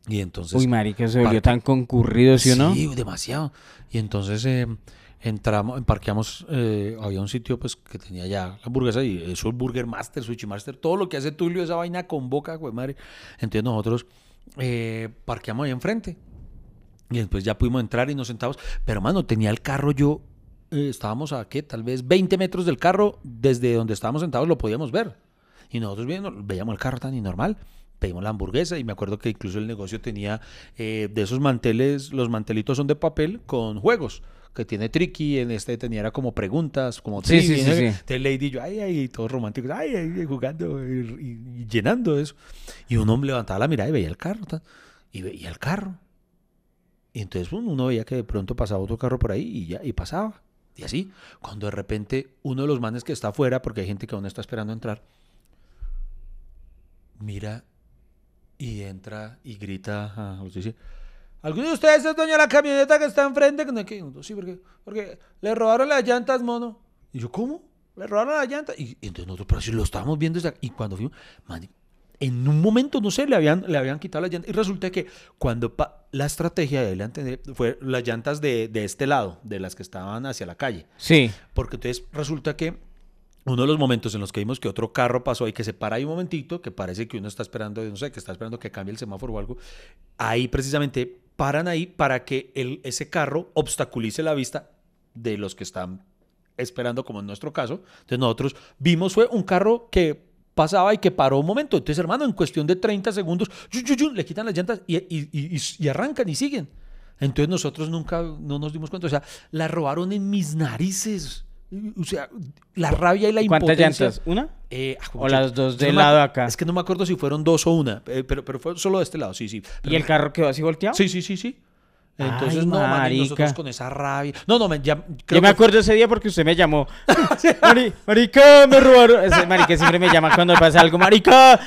Y entonces... Uy, marica, se volvió tan concurrido, ¿sí o no? Sí, demasiado. Y entonces eh, entramos, parqueamos, eh, había un sitio pues que tenía ya la hamburguesa y eso es Burger Master, Sushi Master, todo lo que hace Tulio, esa vaina convoca, güey, madre. Entonces nosotros eh, parqueamos ahí enfrente. Y después ya pudimos entrar y nos sentamos. Pero, mano, tenía el carro yo, eh, estábamos a, ¿qué? Tal vez 20 metros del carro, desde donde estábamos sentados lo podíamos ver. Y nosotros viendo, veíamos el carro tan normal. Pedimos la hamburguesa y me acuerdo que incluso el negocio tenía eh, de esos manteles, los mantelitos son de papel con juegos que tiene Tricky, en este tenía era como preguntas, como Sí, sí, sí, sí. Entonces Lady yo, ay, ay, todos románticos, ay, ay, jugando y, y- llenando eso. Y uno levantaba la mirada y veía el carro, tan, y veía el carro. Y entonces bueno, uno veía que de pronto pasaba otro carro por ahí y ya, y pasaba. Y así, cuando de repente uno de los manes que está afuera, porque hay gente que aún está esperando entrar, mira y entra y grita a los dice, ¿Alguno de ustedes es dueño de la camioneta que está enfrente? Que no, Sí, porque, porque le robaron las llantas, mono. Y yo, ¿cómo? Le robaron las llantas. Y, y entonces nosotros, pero si lo estábamos viendo. Y cuando fuimos, man, en un momento, no sé, le habían, le habían quitado las llantas. Y resulta que cuando pa- la estrategia de él fue las llantas de, de este lado, de las que estaban hacia la calle. Sí. Porque entonces resulta que uno de los momentos en los que vimos que otro carro pasó y que se para ahí un momentito, que parece que uno está esperando, no sé, que está esperando que cambie el semáforo o algo, ahí precisamente paran ahí para que el, ese carro obstaculice la vista de los que están esperando, como en nuestro caso. Entonces nosotros vimos fue un carro que pasaba y que paró un momento. Entonces, hermano, en cuestión de 30 segundos, yu, yu, yu, le quitan las llantas y- y- y- y arrancan y siguen. Entonces nosotros nunca no nos dimos cuenta. O sea, la robaron en mis narices. O sea, la rabia y la ¿Cuántas impotencia. llantas? ¿Una? Eh, ah, ¿O las dos del no lado acu- acá? Es que no me acuerdo si fueron dos o una, eh, pero, pero fue solo de este lado, sí, sí. Pero ¿Y el carro quedó así volteado? Sí, sí, sí, sí. Entonces, Ay, no, man, y nosotros con esa rabia. No, no, man, ya. creo Yo me acuerdo ese día porque usted me llamó. Mari- marica, me robaron. Ese marica siempre me llama cuando pasa algo. Marica,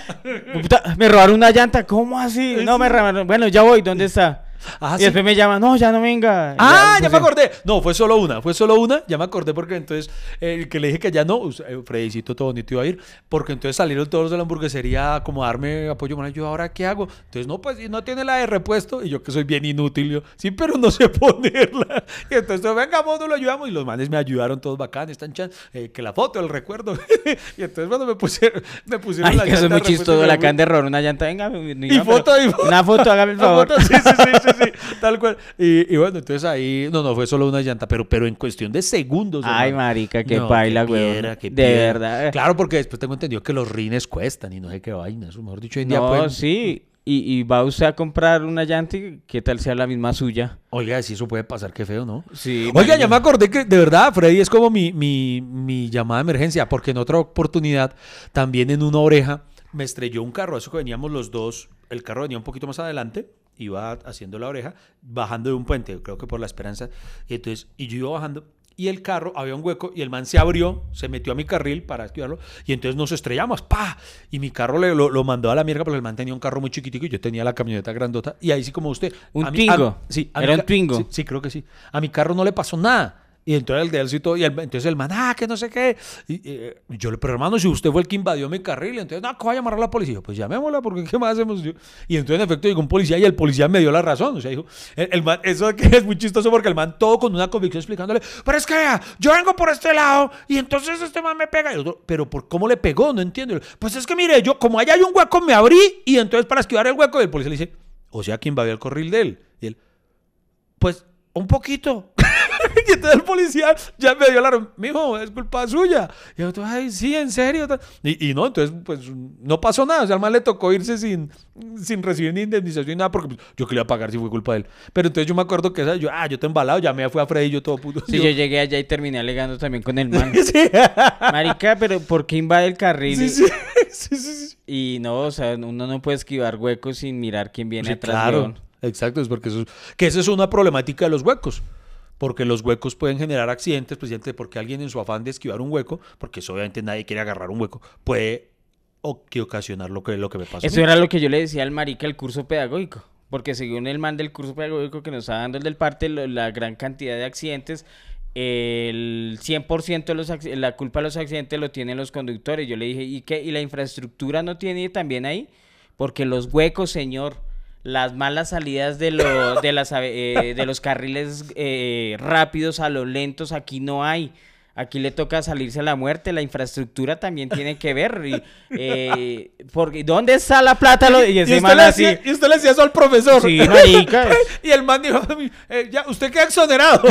me robaron una llanta. ¿Cómo así? No, me robaron. Bueno, ya voy. ¿Dónde está? Ah, y sí. después me llama, no, ya no venga. Ah, ya pues, me acordé. No, fue solo una, fue solo una. Ya me acordé porque entonces el que le dije que ya no, us- eh, Fredicito todo bonito iba a ir, porque entonces salieron todos de la hamburguesería como darme apoyo. Bueno, yo ahora qué hago. Entonces, no, pues si no tiene la de repuesto. Y yo que soy bien inútil, yo, sí, pero no sé ponerla. Y entonces, venga, vos no lo ayudamos. Y los manes me ayudaron todos bacán, están chan, eh, que la foto, el recuerdo. y entonces, bueno, me pusieron, me pusieron Ay, la que eso es llanta muy chistoso. La can de error, una llanta, venga. Y foto, y foto. Una foto, hágame el favor. foto, sí, sí, sí, sí, sí, tal cual. Y, y bueno, entonces ahí, no, no, fue solo una llanta, pero, pero en cuestión de segundos. Ay, hermano. marica, qué No, paila, qué güey. De verdad. Claro, porque después tengo entendido que los rines cuestan y no sé qué vaina. Eso, mejor dicho, hoy en día No, pueden- sí. Y, y va usted a comprar una llanta y qué tal sea la misma suya. Oiga, si eso puede pasar, qué feo, ¿no? Sí. Oiga, ya me acordé que de verdad Freddy es como mi, mi, mi llamada de emergencia, porque en otra oportunidad, también en una oreja, me estrelló un carro. Eso que veníamos los dos, el carro venía un poquito más adelante, iba haciendo la oreja, bajando de un puente, creo que por la esperanza. Y entonces, y yo iba bajando. Y el carro, había un hueco y el man se abrió, se metió a mi carril para esquivarlo y entonces nos estrellamos, ¡pa! Y mi carro le, lo, lo mandó a la mierda porque el man tenía un carro muy chiquitico y yo tenía la camioneta grandota. Y ahí sí como usted. ¿Un a mí- a- Twingo? sí, a mi ¿Era un Twingo? sí, Sí, creo que sí. A mi carro no le pasó nada. Y entonces el de él y entonces el man, ah, que no sé qué. Y, yo le, pero hermano, si usted fue el que invadió mi carril, entonces, no, que va a llamar a la policía. Pues llamémosla, porque ¿qué más hacemos? Y entonces, en efecto, llegó un policía y el policía me dio la razón. O sea, dijo, el, el man, eso es muy chistoso porque el man todo con una convicción explicándole, pero es que vea, yo vengo por este lado y entonces este man me pega. Y el otro, pero ¿por cómo le pegó? No entiendo. Pues es que mire, yo, como allá hay un hueco, me abrí y entonces para esquivar el hueco, el policía le dice, o sea, que invadió el carril de él. Y él, pues, un poquito. y entonces el policía ya me dio la mijo, es culpa suya. Y yo, ay, sí, en serio. Y, y no, entonces, pues, no pasó nada. O sea, al man le tocó irse sin, sin recibir ni indemnización ni nada, porque pues, yo quería pagar si fue culpa de él. Pero entonces yo me acuerdo que esa, yo, ah, yo te embalado, ya me fui a Freddy y yo todo puto. Sí, yo llegué allá y terminé alegando también con el man. sí. Marica, pero ¿por qué invade el carril? Sí, sí, sí, sí, sí. Y no, o sea, uno no puede esquivar huecos sin mirar quién viene atrás. claro. Exacto, es porque eso es, que esa es una problemática de los huecos. Porque los huecos pueden generar accidentes, precisamente porque alguien en su afán de esquivar un hueco, porque eso obviamente nadie quiere agarrar un hueco, puede o que ocasionar lo que, lo que me pasó. Eso era lo que yo le decía al marica del curso pedagógico. Porque según el man del curso pedagógico que nos está dando el del parte, lo- la gran cantidad de accidentes, el 100% de los la culpa de los accidentes lo tienen los conductores. Yo le dije, ¿y qué? ¿Y la infraestructura no tiene también ahí? Porque los huecos, señor, las malas salidas de, lo- de, las, ave- eh, de los carriles eh, rápidos a los lentos, aquí no hay. Aquí le toca salirse a la muerte, la infraestructura también tiene que ver. Y, eh, porque, ¿Dónde está la plata? Lo- Y usted, man le así, decía, y usted le decía eso al profesor. Sí, marica. y el man dijo, eh, ya, usted queda exonerado.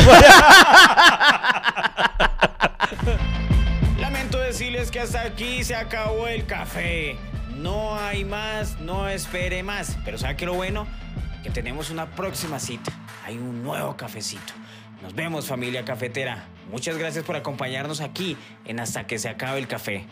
Lamento decirles que hasta aquí se acabó el café. No hay más, no espere más. Pero ¿sabe qué lo bueno? Que tenemos una próxima cita. Hay un nuevo cafecito. Nos vemos familia cafetera. Muchas gracias por acompañarnos aquí en Hasta que se acabe el café.